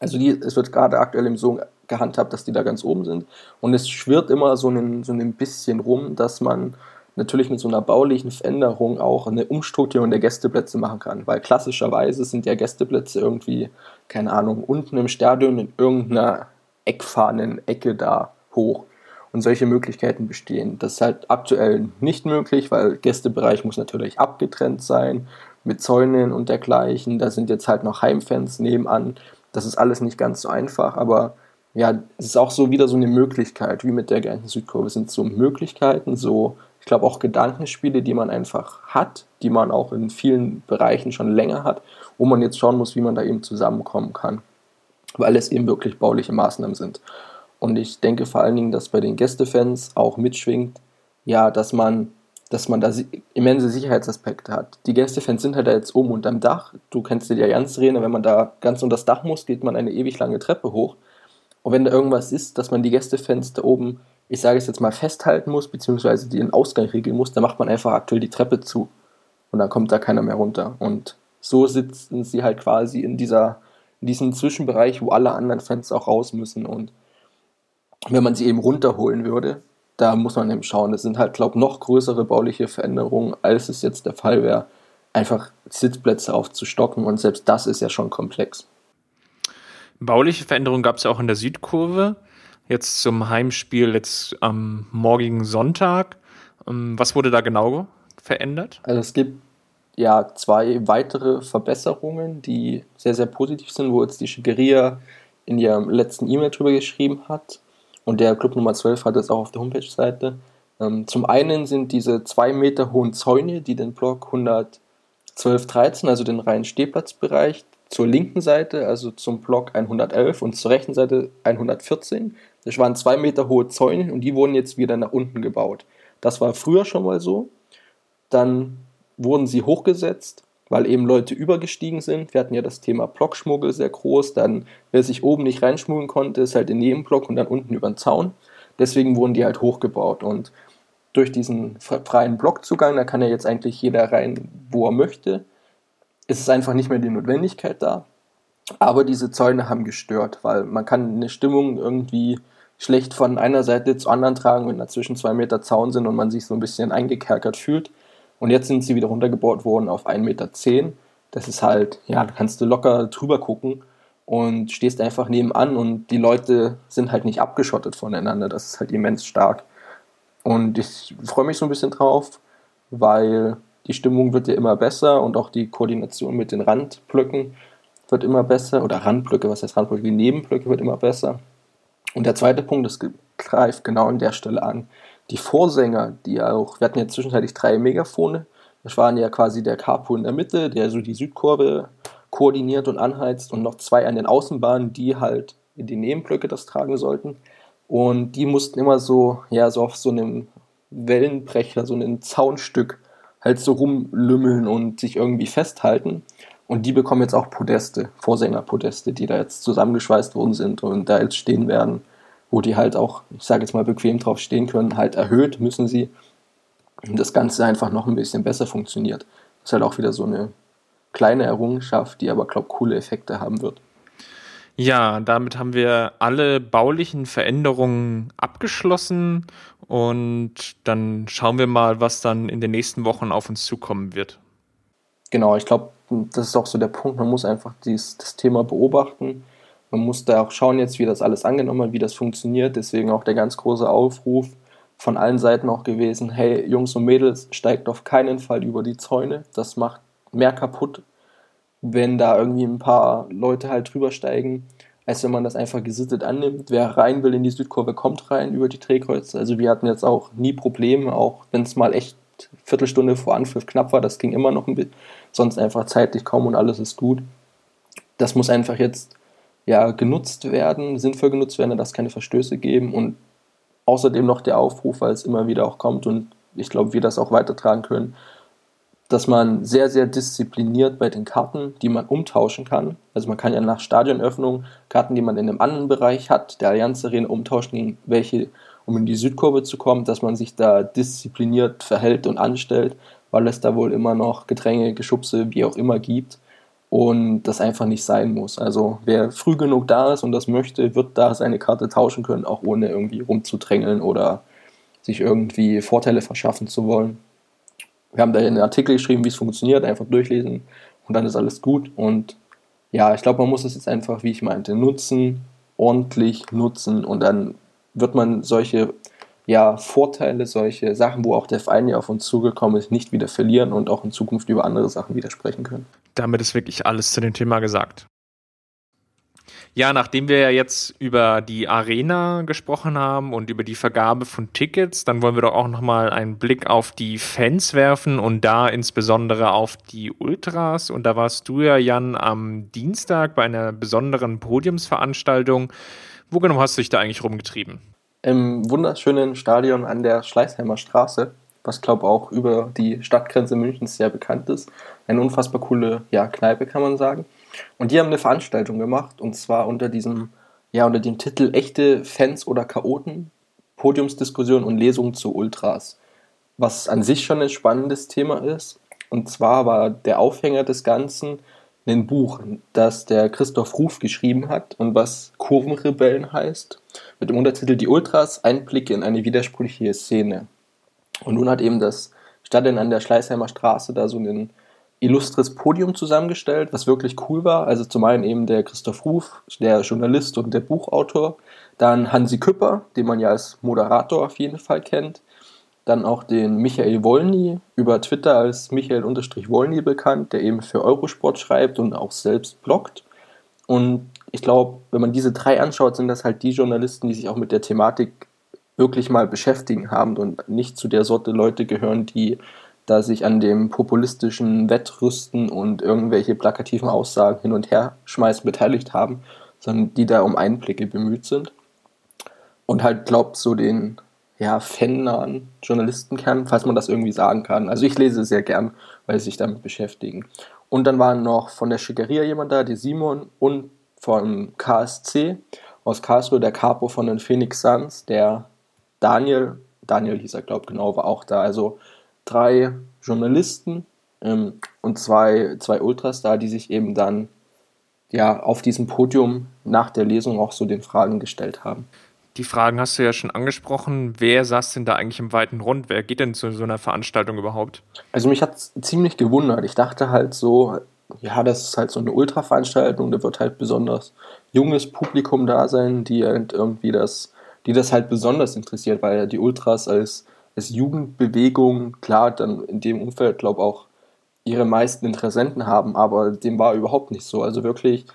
Also die, es wird gerade aktuell im so gehandhabt, dass die da ganz oben sind. Und es schwirrt immer so ein, so ein bisschen rum, dass man natürlich mit so einer baulichen Veränderung auch eine Umstrukturierung der Gästeplätze machen kann. Weil klassischerweise sind ja Gästeplätze irgendwie, keine Ahnung, unten im Stadion in irgendeiner Eckfahnen-Ecke da hoch. Und solche Möglichkeiten bestehen. Das ist halt aktuell nicht möglich, weil Gästebereich muss natürlich abgetrennt sein mit Zäunen und dergleichen. Da sind jetzt halt noch Heimfans nebenan. Das ist alles nicht ganz so einfach, aber ja, es ist auch so wieder so eine Möglichkeit, wie mit der geeinten Südkurve. Es sind so Möglichkeiten, so, ich glaube auch Gedankenspiele, die man einfach hat, die man auch in vielen Bereichen schon länger hat, wo man jetzt schauen muss, wie man da eben zusammenkommen kann weil es eben wirklich bauliche Maßnahmen sind. Und ich denke vor allen Dingen, dass bei den Gästefans auch mitschwingt, ja, dass man, dass man da immense Sicherheitsaspekte hat. Die Gästefans sind halt da jetzt oben unterm Dach. Du kennst die Allianz-Arena, wenn man da ganz unter das Dach muss, geht man eine ewig lange Treppe hoch. Und wenn da irgendwas ist, dass man die Gästefans da oben, ich sage es jetzt mal, festhalten muss, beziehungsweise den Ausgang regeln muss, dann macht man einfach aktuell die Treppe zu. Und dann kommt da keiner mehr runter. Und so sitzen sie halt quasi in dieser in diesem Zwischenbereich, wo alle anderen Fans auch raus müssen. Und wenn man sie eben runterholen würde, da muss man eben schauen. Das sind halt, glaube ich, noch größere bauliche Veränderungen, als es jetzt der Fall wäre, einfach Sitzplätze aufzustocken. Und selbst das ist ja schon komplex. Bauliche Veränderungen gab es ja auch in der Südkurve. Jetzt zum Heimspiel jetzt am morgigen Sonntag. Ähm, was wurde da genau verändert? Also es gibt ja zwei weitere Verbesserungen, die sehr, sehr positiv sind, wo jetzt die Schickeria in ihrem letzten E-Mail drüber geschrieben hat. Und der Club Nummer 12 hat es auch auf der Homepage-Seite. Ähm, zum einen sind diese zwei Meter hohen Zäune, die den Block 11213, also den reinen Stehplatzbereich, zur linken Seite, also zum Block 111 und zur rechten Seite 114. Das waren zwei Meter hohe Zäune und die wurden jetzt wieder nach unten gebaut. Das war früher schon mal so. Dann wurden sie hochgesetzt, weil eben Leute übergestiegen sind. Wir hatten ja das Thema Blockschmuggel sehr groß. Dann, wer sich oben nicht reinschmuggeln konnte, ist halt in jedem Block und dann unten über den Zaun. Deswegen wurden die halt hochgebaut. Und durch diesen freien Blockzugang, da kann ja jetzt eigentlich jeder rein, wo er möchte, ist es einfach nicht mehr die Notwendigkeit da. Aber diese Zäune haben gestört, weil man kann eine Stimmung irgendwie schlecht von einer Seite zur anderen tragen, wenn dazwischen zwei Meter Zaun sind und man sich so ein bisschen eingekerkert fühlt. Und jetzt sind sie wieder runtergebohrt worden auf 1,10 Meter. Das ist halt, ja, da kannst du locker drüber gucken und stehst einfach nebenan und die Leute sind halt nicht abgeschottet voneinander. Das ist halt immens stark. Und ich freue mich so ein bisschen drauf, weil die Stimmung wird ja immer besser und auch die Koordination mit den Randblöcken wird immer besser. Oder Randblöcke, was heißt Randblöcke? Die Nebenblöcke wird immer besser. Und der zweite Punkt, das greift genau an der Stelle an. Die Vorsänger, die auch, wir hatten ja zwischenzeitlich drei Megafone. Das waren ja quasi der Capo in der Mitte, der so die Südkurve koordiniert und anheizt und noch zwei an den Außenbahnen, die halt in die Nebenblöcke das tragen sollten. Und die mussten immer so, ja, so auf so einem Wellenbrecher, so einem Zaunstück halt so rumlümmeln und sich irgendwie festhalten. Und die bekommen jetzt auch Podeste, Vorsängerpodeste, die da jetzt zusammengeschweißt worden sind und da jetzt stehen werden, wo die halt auch, ich sage jetzt mal, bequem drauf stehen können, halt erhöht müssen sie. Und das Ganze einfach noch ein bisschen besser funktioniert. Das ist halt auch wieder so eine kleine Errungenschaft, die aber, glaube ich, coole Effekte haben wird. Ja, damit haben wir alle baulichen Veränderungen abgeschlossen und dann schauen wir mal, was dann in den nächsten Wochen auf uns zukommen wird. Genau, ich glaube, das ist auch so der Punkt, man muss einfach dies, das Thema beobachten. Man muss da auch schauen jetzt, wie das alles angenommen hat, wie das funktioniert. Deswegen auch der ganz große Aufruf von allen Seiten auch gewesen, hey Jungs und Mädels, steigt auf keinen Fall über die Zäune. Das macht mehr kaputt, wenn da irgendwie ein paar Leute halt drüber steigen, als wenn man das einfach gesittet annimmt. Wer rein will in die Südkurve, kommt rein über die Drehkreuze. Also wir hatten jetzt auch nie Probleme, auch wenn es mal echt Viertelstunde vor Anpfiff knapp war, das ging immer noch ein bisschen, sonst einfach zeitlich kaum und alles ist gut. Das muss einfach jetzt ja genutzt werden, sinnvoll genutzt werden, dass es keine Verstöße geben und außerdem noch der Aufruf, weil es immer wieder auch kommt und ich glaube, wir das auch weitertragen können, dass man sehr, sehr diszipliniert bei den Karten, die man umtauschen kann. Also man kann ja nach Stadionöffnung Karten, die man in einem anderen Bereich hat, der Allianz Arena umtauschen gegen welche, um in die Südkurve zu kommen, dass man sich da diszipliniert verhält und anstellt, weil es da wohl immer noch Gedränge, Geschubse, wie auch immer gibt und das einfach nicht sein muss. Also wer früh genug da ist und das möchte, wird da seine Karte tauschen können, auch ohne irgendwie rumzudrängeln oder sich irgendwie Vorteile verschaffen zu wollen. Wir haben da einen Artikel geschrieben, wie es funktioniert, einfach durchlesen und dann ist alles gut. Und ja, ich glaube, man muss es jetzt einfach, wie ich meinte, nutzen, ordentlich nutzen und dann wird man solche ja, Vorteile, solche Sachen, wo auch der Verein ja auf uns zugekommen ist, nicht wieder verlieren und auch in Zukunft über andere Sachen widersprechen können. Damit ist wirklich alles zu dem Thema gesagt. Ja, nachdem wir ja jetzt über die Arena gesprochen haben und über die Vergabe von Tickets, dann wollen wir doch auch nochmal einen Blick auf die Fans werfen und da insbesondere auf die Ultras. Und da warst du ja, Jan, am Dienstag bei einer besonderen Podiumsveranstaltung. Wo genau hast du dich da eigentlich rumgetrieben? Im wunderschönen Stadion an der Schleißheimer Straße, was glaube auch über die Stadtgrenze Münchens sehr bekannt ist. Eine unfassbar coole ja, Kneipe, kann man sagen. Und die haben eine Veranstaltung gemacht und zwar unter diesem, ja, unter dem Titel Echte Fans oder Chaoten, Podiumsdiskussion und Lesung zu Ultras. Was an sich schon ein spannendes Thema ist. Und zwar war der Aufhänger des Ganzen ein Buch, das der Christoph Ruf geschrieben hat und was Kurvenrebellen heißt, mit dem Untertitel Die Ultras, Einblicke in eine widersprüchliche Szene. Und nun hat eben das Stadion an der Schleißheimer Straße da so einen illustres Podium zusammengestellt, was wirklich cool war. Also zum einen eben der Christoph Ruf, der Journalist und der Buchautor. Dann Hansi Küpper, den man ja als Moderator auf jeden Fall kennt. Dann auch den Michael Wolny, über Twitter als Michael-Wolny bekannt, der eben für Eurosport schreibt und auch selbst bloggt. Und ich glaube, wenn man diese drei anschaut, sind das halt die Journalisten, die sich auch mit der Thematik wirklich mal beschäftigen haben und nicht zu der Sorte Leute gehören, die da sich an dem populistischen Wettrüsten und irgendwelche plakativen Aussagen hin und her schmeißen beteiligt haben, sondern die da um Einblicke bemüht sind. Und halt glaubt so den ja, fannahen Journalistenkern, falls man das irgendwie sagen kann. Also ich lese sehr gern, weil sie sich damit beschäftigen. Und dann waren noch von der Schickeria jemand da, die Simon und vom KSC aus Karlsruhe, der Capo von den Phoenix Suns, der Daniel, Daniel hieß er, glaube genau, war auch da. Also drei Journalisten ähm, und zwei, zwei Ultras da, die sich eben dann ja auf diesem Podium nach der Lesung auch so den Fragen gestellt haben. Die Fragen hast du ja schon angesprochen. Wer saß denn da eigentlich im weiten Rund? Wer geht denn zu so einer Veranstaltung überhaupt? Also mich hat es ziemlich gewundert. Ich dachte halt so, ja, das ist halt so eine Ultra-Veranstaltung, da wird halt besonders junges Publikum da sein, die halt irgendwie das, die das halt besonders interessiert, weil ja die Ultras als, als Jugendbewegung, klar, dann in dem Umfeld, glaube auch ihre meisten Interessenten haben, aber dem war überhaupt nicht so. Also wirklich,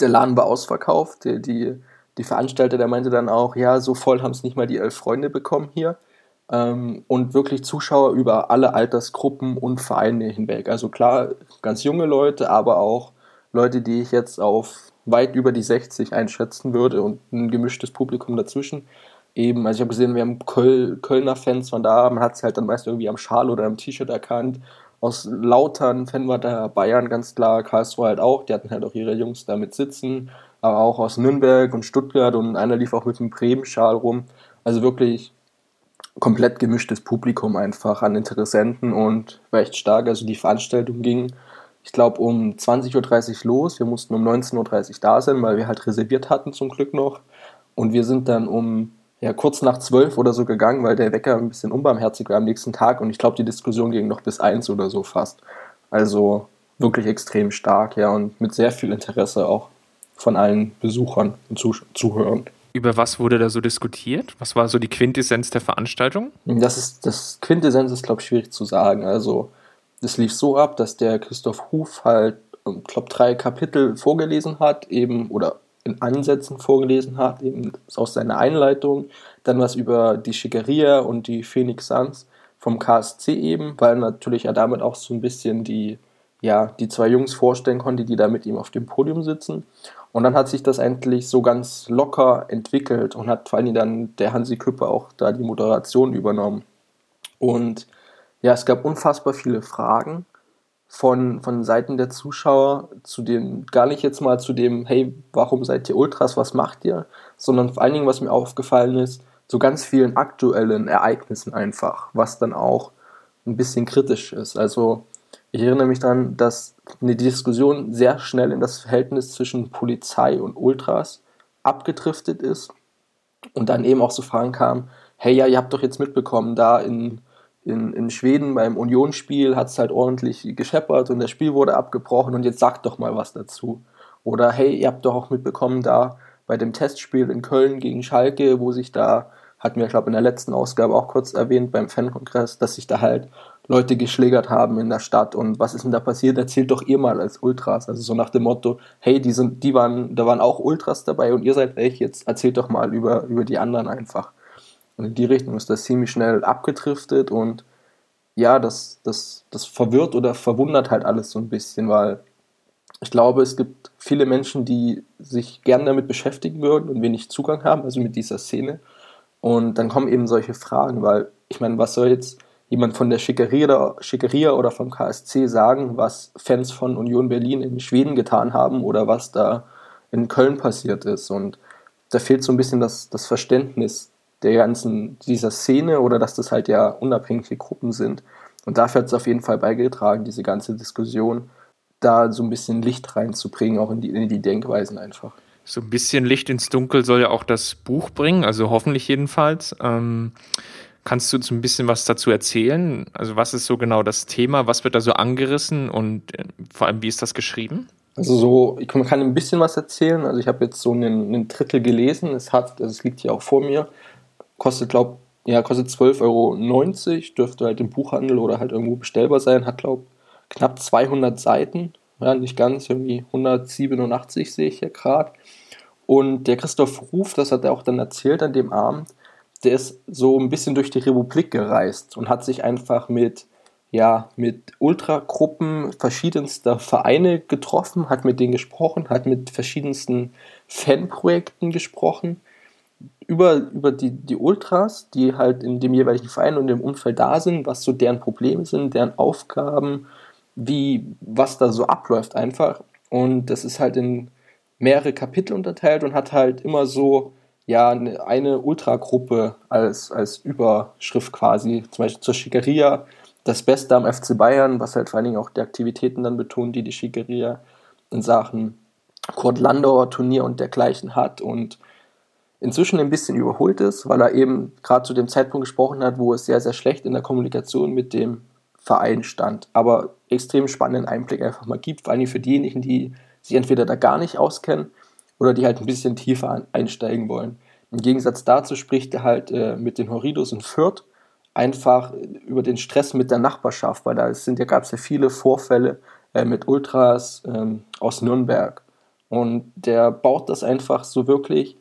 der Laden war ausverkauft, die, die, die Veranstalter, der meinte dann auch, ja, so voll haben es nicht mal die elf Freunde bekommen hier. Ähm, und wirklich Zuschauer über alle Altersgruppen und Vereine hinweg. Also klar, ganz junge Leute, aber auch Leute, die ich jetzt auf weit über die 60 einschätzen würde und ein gemischtes Publikum dazwischen. Eben, also ich habe gesehen, wir haben Köl Kölner Fans von da, man hat es halt dann meist irgendwie am Schal oder am T-Shirt erkannt. Aus Lautern Fan war da Bayern ganz klar, Karlsruhe halt auch, die hatten halt auch ihre Jungs da mit sitzen, aber auch aus Nürnberg und Stuttgart und einer lief auch mit dem Bremen-Schal rum. Also wirklich komplett gemischtes Publikum einfach an Interessenten und war echt stark. Also die Veranstaltung ging, ich glaube, um 20.30 Uhr los. Wir mussten um 19.30 Uhr da sein, weil wir halt reserviert hatten zum Glück noch. Und wir sind dann um ja, kurz nach 12 oder so gegangen, weil der Wecker ein bisschen unbarmherzig war am nächsten Tag. Und ich glaube, die Diskussion ging noch bis 1 oder so fast. Also wirklich extrem stark, ja, und mit sehr viel Interesse auch von allen Besuchern und Zuhörern. Über was wurde da so diskutiert? Was war so die Quintessenz der Veranstaltung? Das ist das Quintessenz ist glaube ich schwierig zu sagen. Also das lief so ab, dass der Christoph Huf halt ich glaube drei Kapitel vorgelesen hat, eben oder in Ansätzen vorgelesen hat, eben aus seiner Einleitung, dann was über die Schickeria und die Phoenix Suns vom KSC eben, weil natürlich er damit auch so ein bisschen die ja, die zwei Jungs vorstellen konnte, die da mit ihm auf dem Podium sitzen. Und dann hat sich das eigentlich so ganz locker entwickelt und hat vor allem dann der Hansi Küppe auch da die Moderation übernommen. Und ja, es gab unfassbar viele Fragen von, von Seiten der Zuschauer zu dem, gar nicht jetzt mal zu dem, hey, warum seid ihr Ultras, was macht ihr, sondern vor allen Dingen, was mir aufgefallen ist, zu ganz vielen aktuellen Ereignissen einfach, was dann auch ein bisschen kritisch ist. Also ich erinnere mich daran, dass eine Diskussion sehr schnell in das Verhältnis zwischen Polizei und Ultras abgedriftet ist und dann eben auch so Fragen kamen, hey ja, ihr habt doch jetzt mitbekommen, da in, in, in Schweden beim Unionsspiel hat es halt ordentlich gescheppert und das Spiel wurde abgebrochen und jetzt sagt doch mal was dazu. Oder hey, ihr habt doch auch mitbekommen, da bei dem Testspiel in Köln gegen Schalke, wo sich da, hatten wir, glaube in der letzten Ausgabe auch kurz erwähnt beim Fankongress, dass sich da halt Leute geschlägert haben in der Stadt und was ist denn da passiert? Erzählt doch ihr mal als Ultras. Also so nach dem Motto, hey, die sind, die waren, da waren auch Ultras dabei und ihr seid welche, jetzt erzählt doch mal über, über die anderen einfach. Und in die Richtung ist das ziemlich schnell abgedriftet und ja, das, das, das verwirrt oder verwundert halt alles so ein bisschen, weil ich glaube, es gibt viele Menschen, die sich gern damit beschäftigen würden und wenig Zugang haben, also mit dieser Szene. Und dann kommen eben solche Fragen, weil ich meine, was soll jetzt jemand von der Schickeria, oder vom KSC sagen, was Fans von Union Berlin in Schweden getan haben oder was da in Köln passiert ist. Und da fehlt so ein bisschen das, das Verständnis der ganzen, dieser Szene oder dass das halt ja unabhängige Gruppen sind. Und dafür hat es auf jeden Fall beigetragen, diese ganze Diskussion da so ein bisschen Licht reinzubringen, auch in die, in die Denkweisen einfach. So ein bisschen Licht ins Dunkel soll ja auch das Buch bringen, also hoffentlich jedenfalls. Ähm Kannst du uns ein bisschen was dazu erzählen? Also was ist so genau das Thema? Was wird da so angerissen und äh, vor allem wie ist das geschrieben? Also so, ich kann ein bisschen was erzählen. Also ich habe jetzt so einen, einen, Drittel gelesen. Es hat, also es liegt hier auch vor mir. Kostet, glaube ja, kostet 12,90 Euro. Dürfte halt im Buchhandel oder halt irgendwo bestellbar sein. Hat, glaube knapp 200 Seiten. Ja, nicht ganz, irgendwie 187 sehe ich hier gerade. Und der Christoph Ruf, das hat er auch dann erzählt an dem Abend, der ist so ein bisschen durch die Republik gereist und hat sich einfach mit, ja, mit Ultragruppen verschiedenster Vereine getroffen, hat mit denen gesprochen, hat mit verschiedensten Fanprojekten gesprochen über, über die, die Ultras, die halt in dem jeweiligen Verein und im Umfeld da sind, was so deren Probleme sind, deren Aufgaben, wie, was da so abläuft einfach. Und das ist halt in mehrere Kapitel unterteilt und hat halt immer so ja eine, eine Ultragruppe als, als Überschrift quasi, zum Beispiel zur Schickeria, das Beste am FC Bayern, was halt vor allen Dingen auch die Aktivitäten dann betont, die die Schickeria in Sachen Kurt Landauer Turnier und dergleichen hat und inzwischen ein bisschen überholt ist, weil er eben gerade zu dem Zeitpunkt gesprochen hat, wo es sehr, sehr schlecht in der Kommunikation mit dem Verein stand. Aber extrem spannenden Einblick einfach mal gibt, vor allem für diejenigen, die sich entweder da gar nicht auskennen oder die halt ein bisschen tiefer einsteigen wollen. Im Gegensatz dazu spricht er halt äh, mit den Horridos in Fürth einfach über den Stress mit der Nachbarschaft, weil da sind ja, gab es ja viele Vorfälle äh, mit Ultras ähm, aus Nürnberg. Und der baut das einfach so wirklich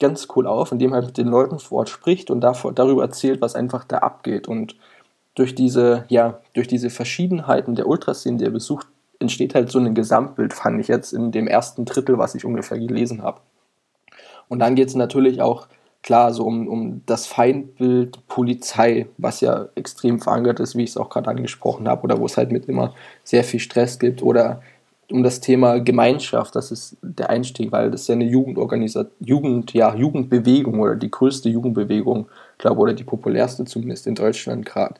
ganz cool auf, indem er mit den Leuten vor Ort spricht und davor, darüber erzählt, was einfach da abgeht. Und durch diese, ja, durch diese Verschiedenheiten der Ultraszene, die er besucht, entsteht halt so ein Gesamtbild, fand ich jetzt in dem ersten Drittel, was ich ungefähr gelesen habe. Und dann geht es natürlich auch klar so um, um das Feindbild Polizei, was ja extrem verankert ist, wie ich es auch gerade angesprochen habe, oder wo es halt mit immer sehr viel Stress gibt, oder um das Thema Gemeinschaft, das ist der Einstieg, weil das ist ja eine Jugendorganisation, Jugend, ja, Jugendbewegung oder die größte Jugendbewegung, glaube oder die populärste zumindest in Deutschland gerade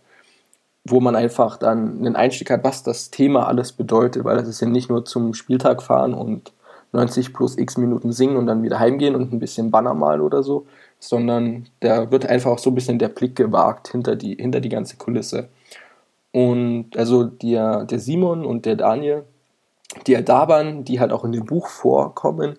wo man einfach dann einen Einstieg hat, was das Thema alles bedeutet, weil das ist ja nicht nur zum Spieltag fahren und 90 plus x Minuten singen und dann wieder heimgehen und ein bisschen Banner malen oder so, sondern da wird einfach auch so ein bisschen der Blick gewagt hinter die, hinter die ganze Kulisse. Und also der, der Simon und der Daniel, die halt da waren, die halt auch in dem Buch vorkommen,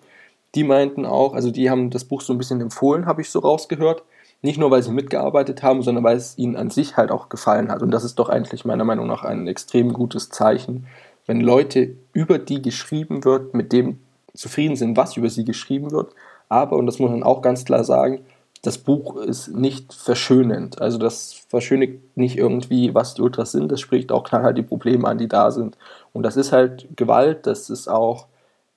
die meinten auch, also die haben das Buch so ein bisschen empfohlen, habe ich so rausgehört, nicht nur, weil sie mitgearbeitet haben, sondern weil es ihnen an sich halt auch gefallen hat. Und das ist doch eigentlich meiner Meinung nach ein extrem gutes Zeichen, wenn Leute über die geschrieben wird, mit dem zufrieden sind, was über sie geschrieben wird. Aber, und das muss man auch ganz klar sagen, das Buch ist nicht verschönend. Also das verschönigt nicht irgendwie, was die Ultras sind. Das spricht auch klar halt die Probleme an, die da sind. Und das ist halt Gewalt, das ist auch,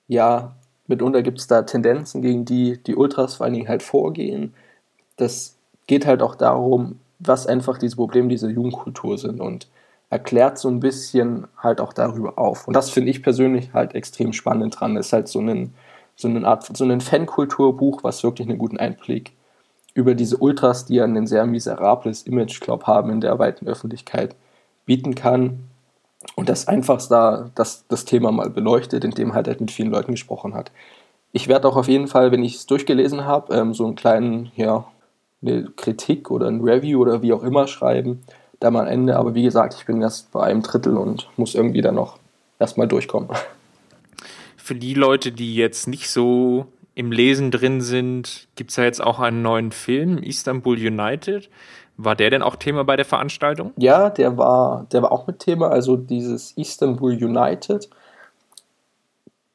ja, mitunter gibt es da Tendenzen, gegen die die Ultras vor allen Dingen halt vorgehen. Das geht halt auch darum, was einfach diese Probleme dieser Jugendkultur sind und erklärt so ein bisschen halt auch darüber auf. Und das finde ich persönlich halt extrem spannend dran. Ist halt so, ein, so eine Art, so ein Fankulturbuch, was wirklich einen guten Einblick über diese Ultras, die ja ein sehr miserables Image, glaube haben in der weiten Öffentlichkeit, bieten kann. Und das einfach da das, das Thema mal beleuchtet, indem halt, halt mit vielen Leuten gesprochen hat. Ich werde auch auf jeden Fall, wenn ich es durchgelesen habe, ähm, so einen kleinen ja, eine Kritik oder ein Review oder wie auch immer schreiben, da mal am Ende. Aber wie gesagt, ich bin erst bei einem Drittel und muss irgendwie dann noch erstmal durchkommen. Für die Leute, die jetzt nicht so im Lesen drin sind, gibt es ja jetzt auch einen neuen Film, Istanbul United. War der denn auch Thema bei der Veranstaltung? Ja, der war, der war auch mit Thema. Also dieses Istanbul United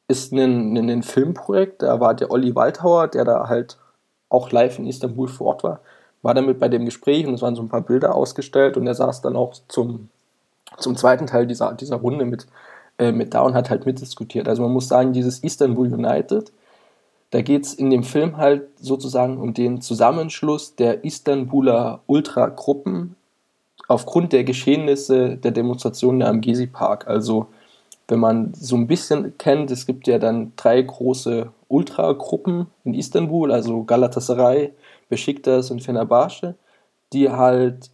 ist ein, ein, ein Filmprojekt. Da war der Olli Waldhauer, der da halt auch live in Istanbul vor Ort war, war damit bei dem Gespräch und es waren so ein paar Bilder ausgestellt und er saß dann auch zum, zum zweiten Teil dieser, dieser Runde mit, äh, mit da und hat halt mitdiskutiert. Also man muss sagen, dieses Istanbul United, da geht es in dem Film halt sozusagen um den Zusammenschluss der Istanbuler Ultragruppen aufgrund der Geschehnisse der Demonstrationen am Gezi Park. Also wenn man so ein bisschen kennt, es gibt ja dann drei große Ultragruppen in Istanbul, also Galatasaray, Besiktas und Fenerbahce, die halt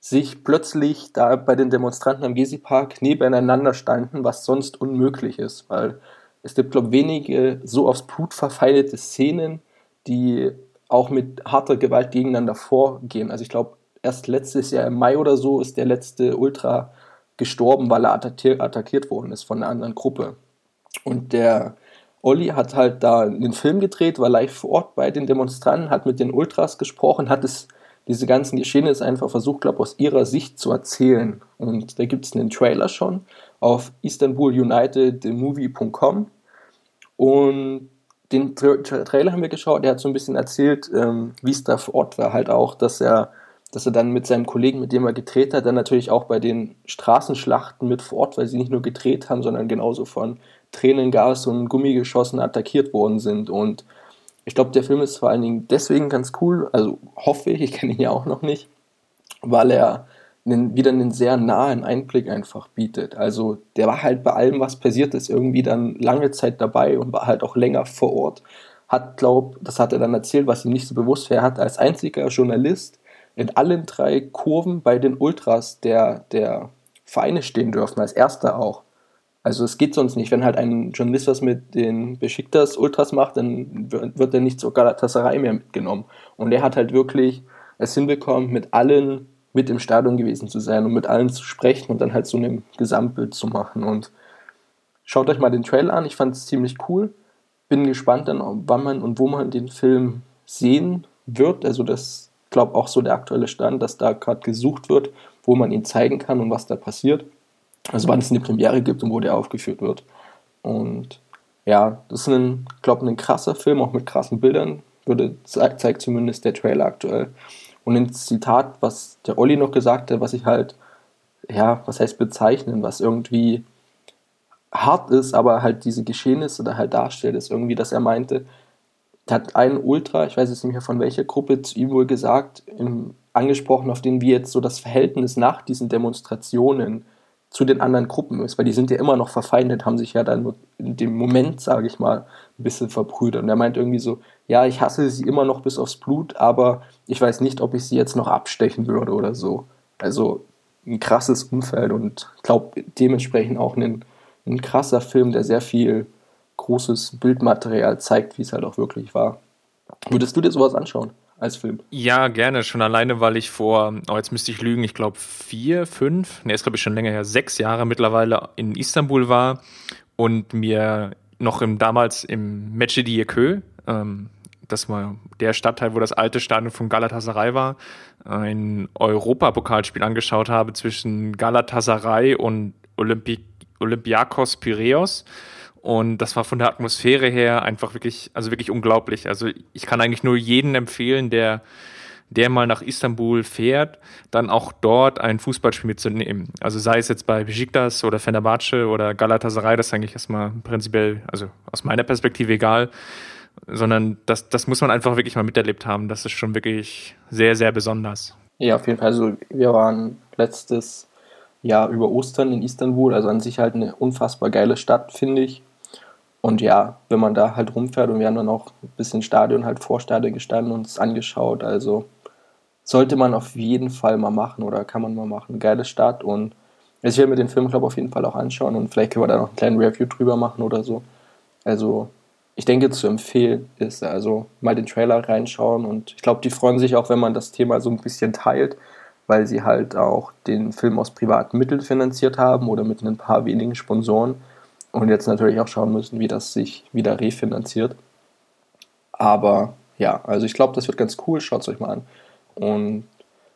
sich plötzlich da bei den Demonstranten am Gezi-Park nebeneinander standen, was sonst unmöglich ist, weil es gibt, glaube ich, wenige so aufs Blut verfeindete Szenen, die auch mit harter Gewalt gegeneinander vorgehen. Also ich glaube, erst letztes Jahr im Mai oder so ist der letzte Ultra gestorben, weil er attackiert worden ist von einer anderen Gruppe. Und der Olli hat halt da einen Film gedreht, war live vor Ort bei den Demonstranten, hat mit den Ultras gesprochen, hat es diese ganzen Geschehnisse einfach versucht, glaube aus ihrer Sicht zu erzählen. Und da gibt es einen Trailer schon auf istanbulunitedmovie.com. Und den Tra Trailer haben wir geschaut, er hat so ein bisschen erzählt, ähm, wie es da vor Ort war, halt auch, dass er dass er dann mit seinem Kollegen, mit dem er gedreht hat, dann natürlich auch bei den Straßenschlachten mit vor Ort, weil sie nicht nur gedreht haben, sondern genauso von Tränengas und Gummigeschossen attackiert worden sind. Und ich glaube, der Film ist vor allen Dingen deswegen ganz cool, also hoffe ich, ich kenne ihn ja auch noch nicht, weil er einen, wieder einen sehr nahen Einblick einfach bietet. Also der war halt bei allem, was passiert ist, irgendwie dann lange Zeit dabei und war halt auch länger vor Ort. Hat, glaube das hat er dann erzählt, was ihm nicht so bewusst wäre, hat als einziger Journalist in allen drei Kurven bei den Ultras der, der Vereine stehen dürfen, als erster auch. Also es geht sonst nicht. Wenn halt ein Journalist was mit den Besiktas Ultras macht, dann wird er nicht zur Galatasaray mehr mitgenommen. Und er hat halt wirklich es hinbekommen, mit allen mit im Stadion gewesen zu sein und mit allen zu sprechen und dann halt so ein Gesamtbild zu machen. Und schaut euch mal den Trailer an, ich fand es ziemlich cool. Bin gespannt dann, wann man und wo man den Film sehen wird. Also das glaube auch so der aktuelle Stand, dass da gerade gesucht wird, wo man ihn zeigen kann und was da passiert. Also wann es eine Premiere gibt und wo der aufgeführt wird. Und ja, das ist ein, glaube ein krasser Film, auch mit krassen Bildern, würde, zeigt zumindest der Trailer aktuell. Und ein Zitat, was der Olli noch gesagt hat, was ich halt, ja, was heißt bezeichnen, was irgendwie hart ist, aber halt diese Geschehnisse da halt darstellt, ist irgendwie, dass er meinte, da hat ein Ultra, ich weiß jetzt nicht mehr von welcher Gruppe, zu ihm wohl gesagt, im, angesprochen, auf den wir jetzt so das Verhältnis nach diesen Demonstrationen zu den anderen Gruppen ist, weil die sind ja immer noch verfeindet, haben sich ja dann in dem Moment, sage ich mal, ein bisschen verbrüdert. Und er meint irgendwie so, ja, ich hasse sie immer noch bis aufs Blut, aber ich weiß nicht, ob ich sie jetzt noch abstechen würde oder so. Also ein krasses Umfeld und glaube dementsprechend auch ein, ein krasser Film, der sehr viel großes Bildmaterial zeigt, wie es halt auch wirklich war. Würdest du dir sowas anschauen? Als Film? Ja, gerne. Schon alleine, weil ich vor, oh, jetzt müsste ich lügen, ich glaube vier, fünf, ne, ist glaube ich schon länger her, sechs Jahre mittlerweile in Istanbul war und mir noch im, damals im Mecidiyeköy, ähm, das war der Stadtteil, wo das alte Stadion von Galatasaray war, ein Europapokalspiel angeschaut habe zwischen Galatasaray und Olympi Olympiakos Piraeus. Und das war von der Atmosphäre her einfach wirklich, also wirklich unglaublich. Also ich kann eigentlich nur jeden empfehlen, der, der mal nach Istanbul fährt, dann auch dort ein Fußballspiel mitzunehmen. Also sei es jetzt bei Besiktas oder Fenerbahce oder Galatasaray, das ist eigentlich erstmal prinzipiell, also aus meiner Perspektive egal, sondern das, das muss man einfach wirklich mal miterlebt haben. Das ist schon wirklich sehr, sehr besonders. Ja, auf jeden Fall. Also wir waren letztes Jahr über Ostern in Istanbul, also an sich halt eine unfassbar geile Stadt, finde ich. Und ja, wenn man da halt rumfährt und wir haben dann auch ein bisschen Stadion halt vor Stadion gestanden und es angeschaut, also sollte man auf jeden Fall mal machen oder kann man mal machen. Geile Stadt und ich werde mir den Film, glaube auf jeden Fall auch anschauen und vielleicht können wir da noch einen kleinen Review drüber machen oder so. Also, ich denke, zu empfehlen ist also mal den Trailer reinschauen und ich glaube, die freuen sich auch, wenn man das Thema so ein bisschen teilt, weil sie halt auch den Film aus privaten Mitteln finanziert haben oder mit ein paar wenigen Sponsoren und jetzt natürlich auch schauen müssen, wie das sich wieder refinanziert. Aber ja, also ich glaube, das wird ganz cool. Schaut es euch mal an. Und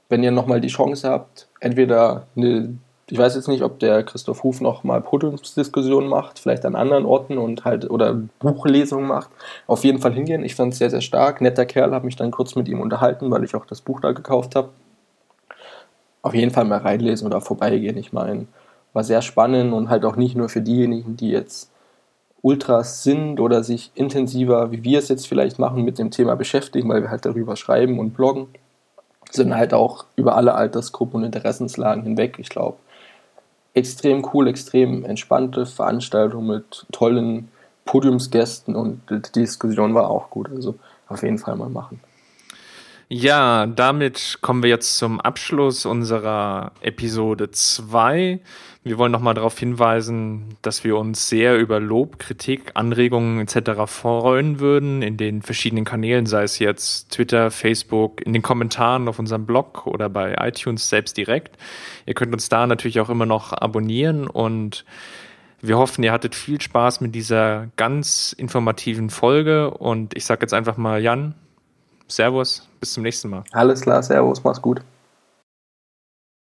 wenn ihr nochmal die Chance habt, entweder eine, ich weiß jetzt nicht, ob der Christoph Huf noch mal Podiumsdiskussionen macht, vielleicht an anderen Orten und halt oder Buchlesungen macht, auf jeden Fall hingehen. Ich fand es sehr, sehr stark. Netter Kerl, habe mich dann kurz mit ihm unterhalten, weil ich auch das Buch da gekauft habe. Auf jeden Fall mal reinlesen oder vorbeigehen. Ich meine, war sehr spannend und halt auch nicht nur für diejenigen, die jetzt Ultras sind oder sich intensiver, wie wir es jetzt vielleicht machen, mit dem Thema beschäftigen, weil wir halt darüber schreiben und bloggen, sondern halt auch über alle Altersgruppen und Interessenslagen hinweg. Ich glaube, extrem cool, extrem entspannte Veranstaltung mit tollen Podiumsgästen und die Diskussion war auch gut. Also auf jeden Fall mal machen. Ja, damit kommen wir jetzt zum Abschluss unserer Episode 2. Wir wollen nochmal darauf hinweisen, dass wir uns sehr über Lob, Kritik, Anregungen etc. freuen würden in den verschiedenen Kanälen, sei es jetzt Twitter, Facebook, in den Kommentaren auf unserem Blog oder bei iTunes selbst direkt. Ihr könnt uns da natürlich auch immer noch abonnieren und wir hoffen, ihr hattet viel Spaß mit dieser ganz informativen Folge und ich sage jetzt einfach mal Jan, Servus, bis zum nächsten Mal. Alles klar, Servus, mach's gut.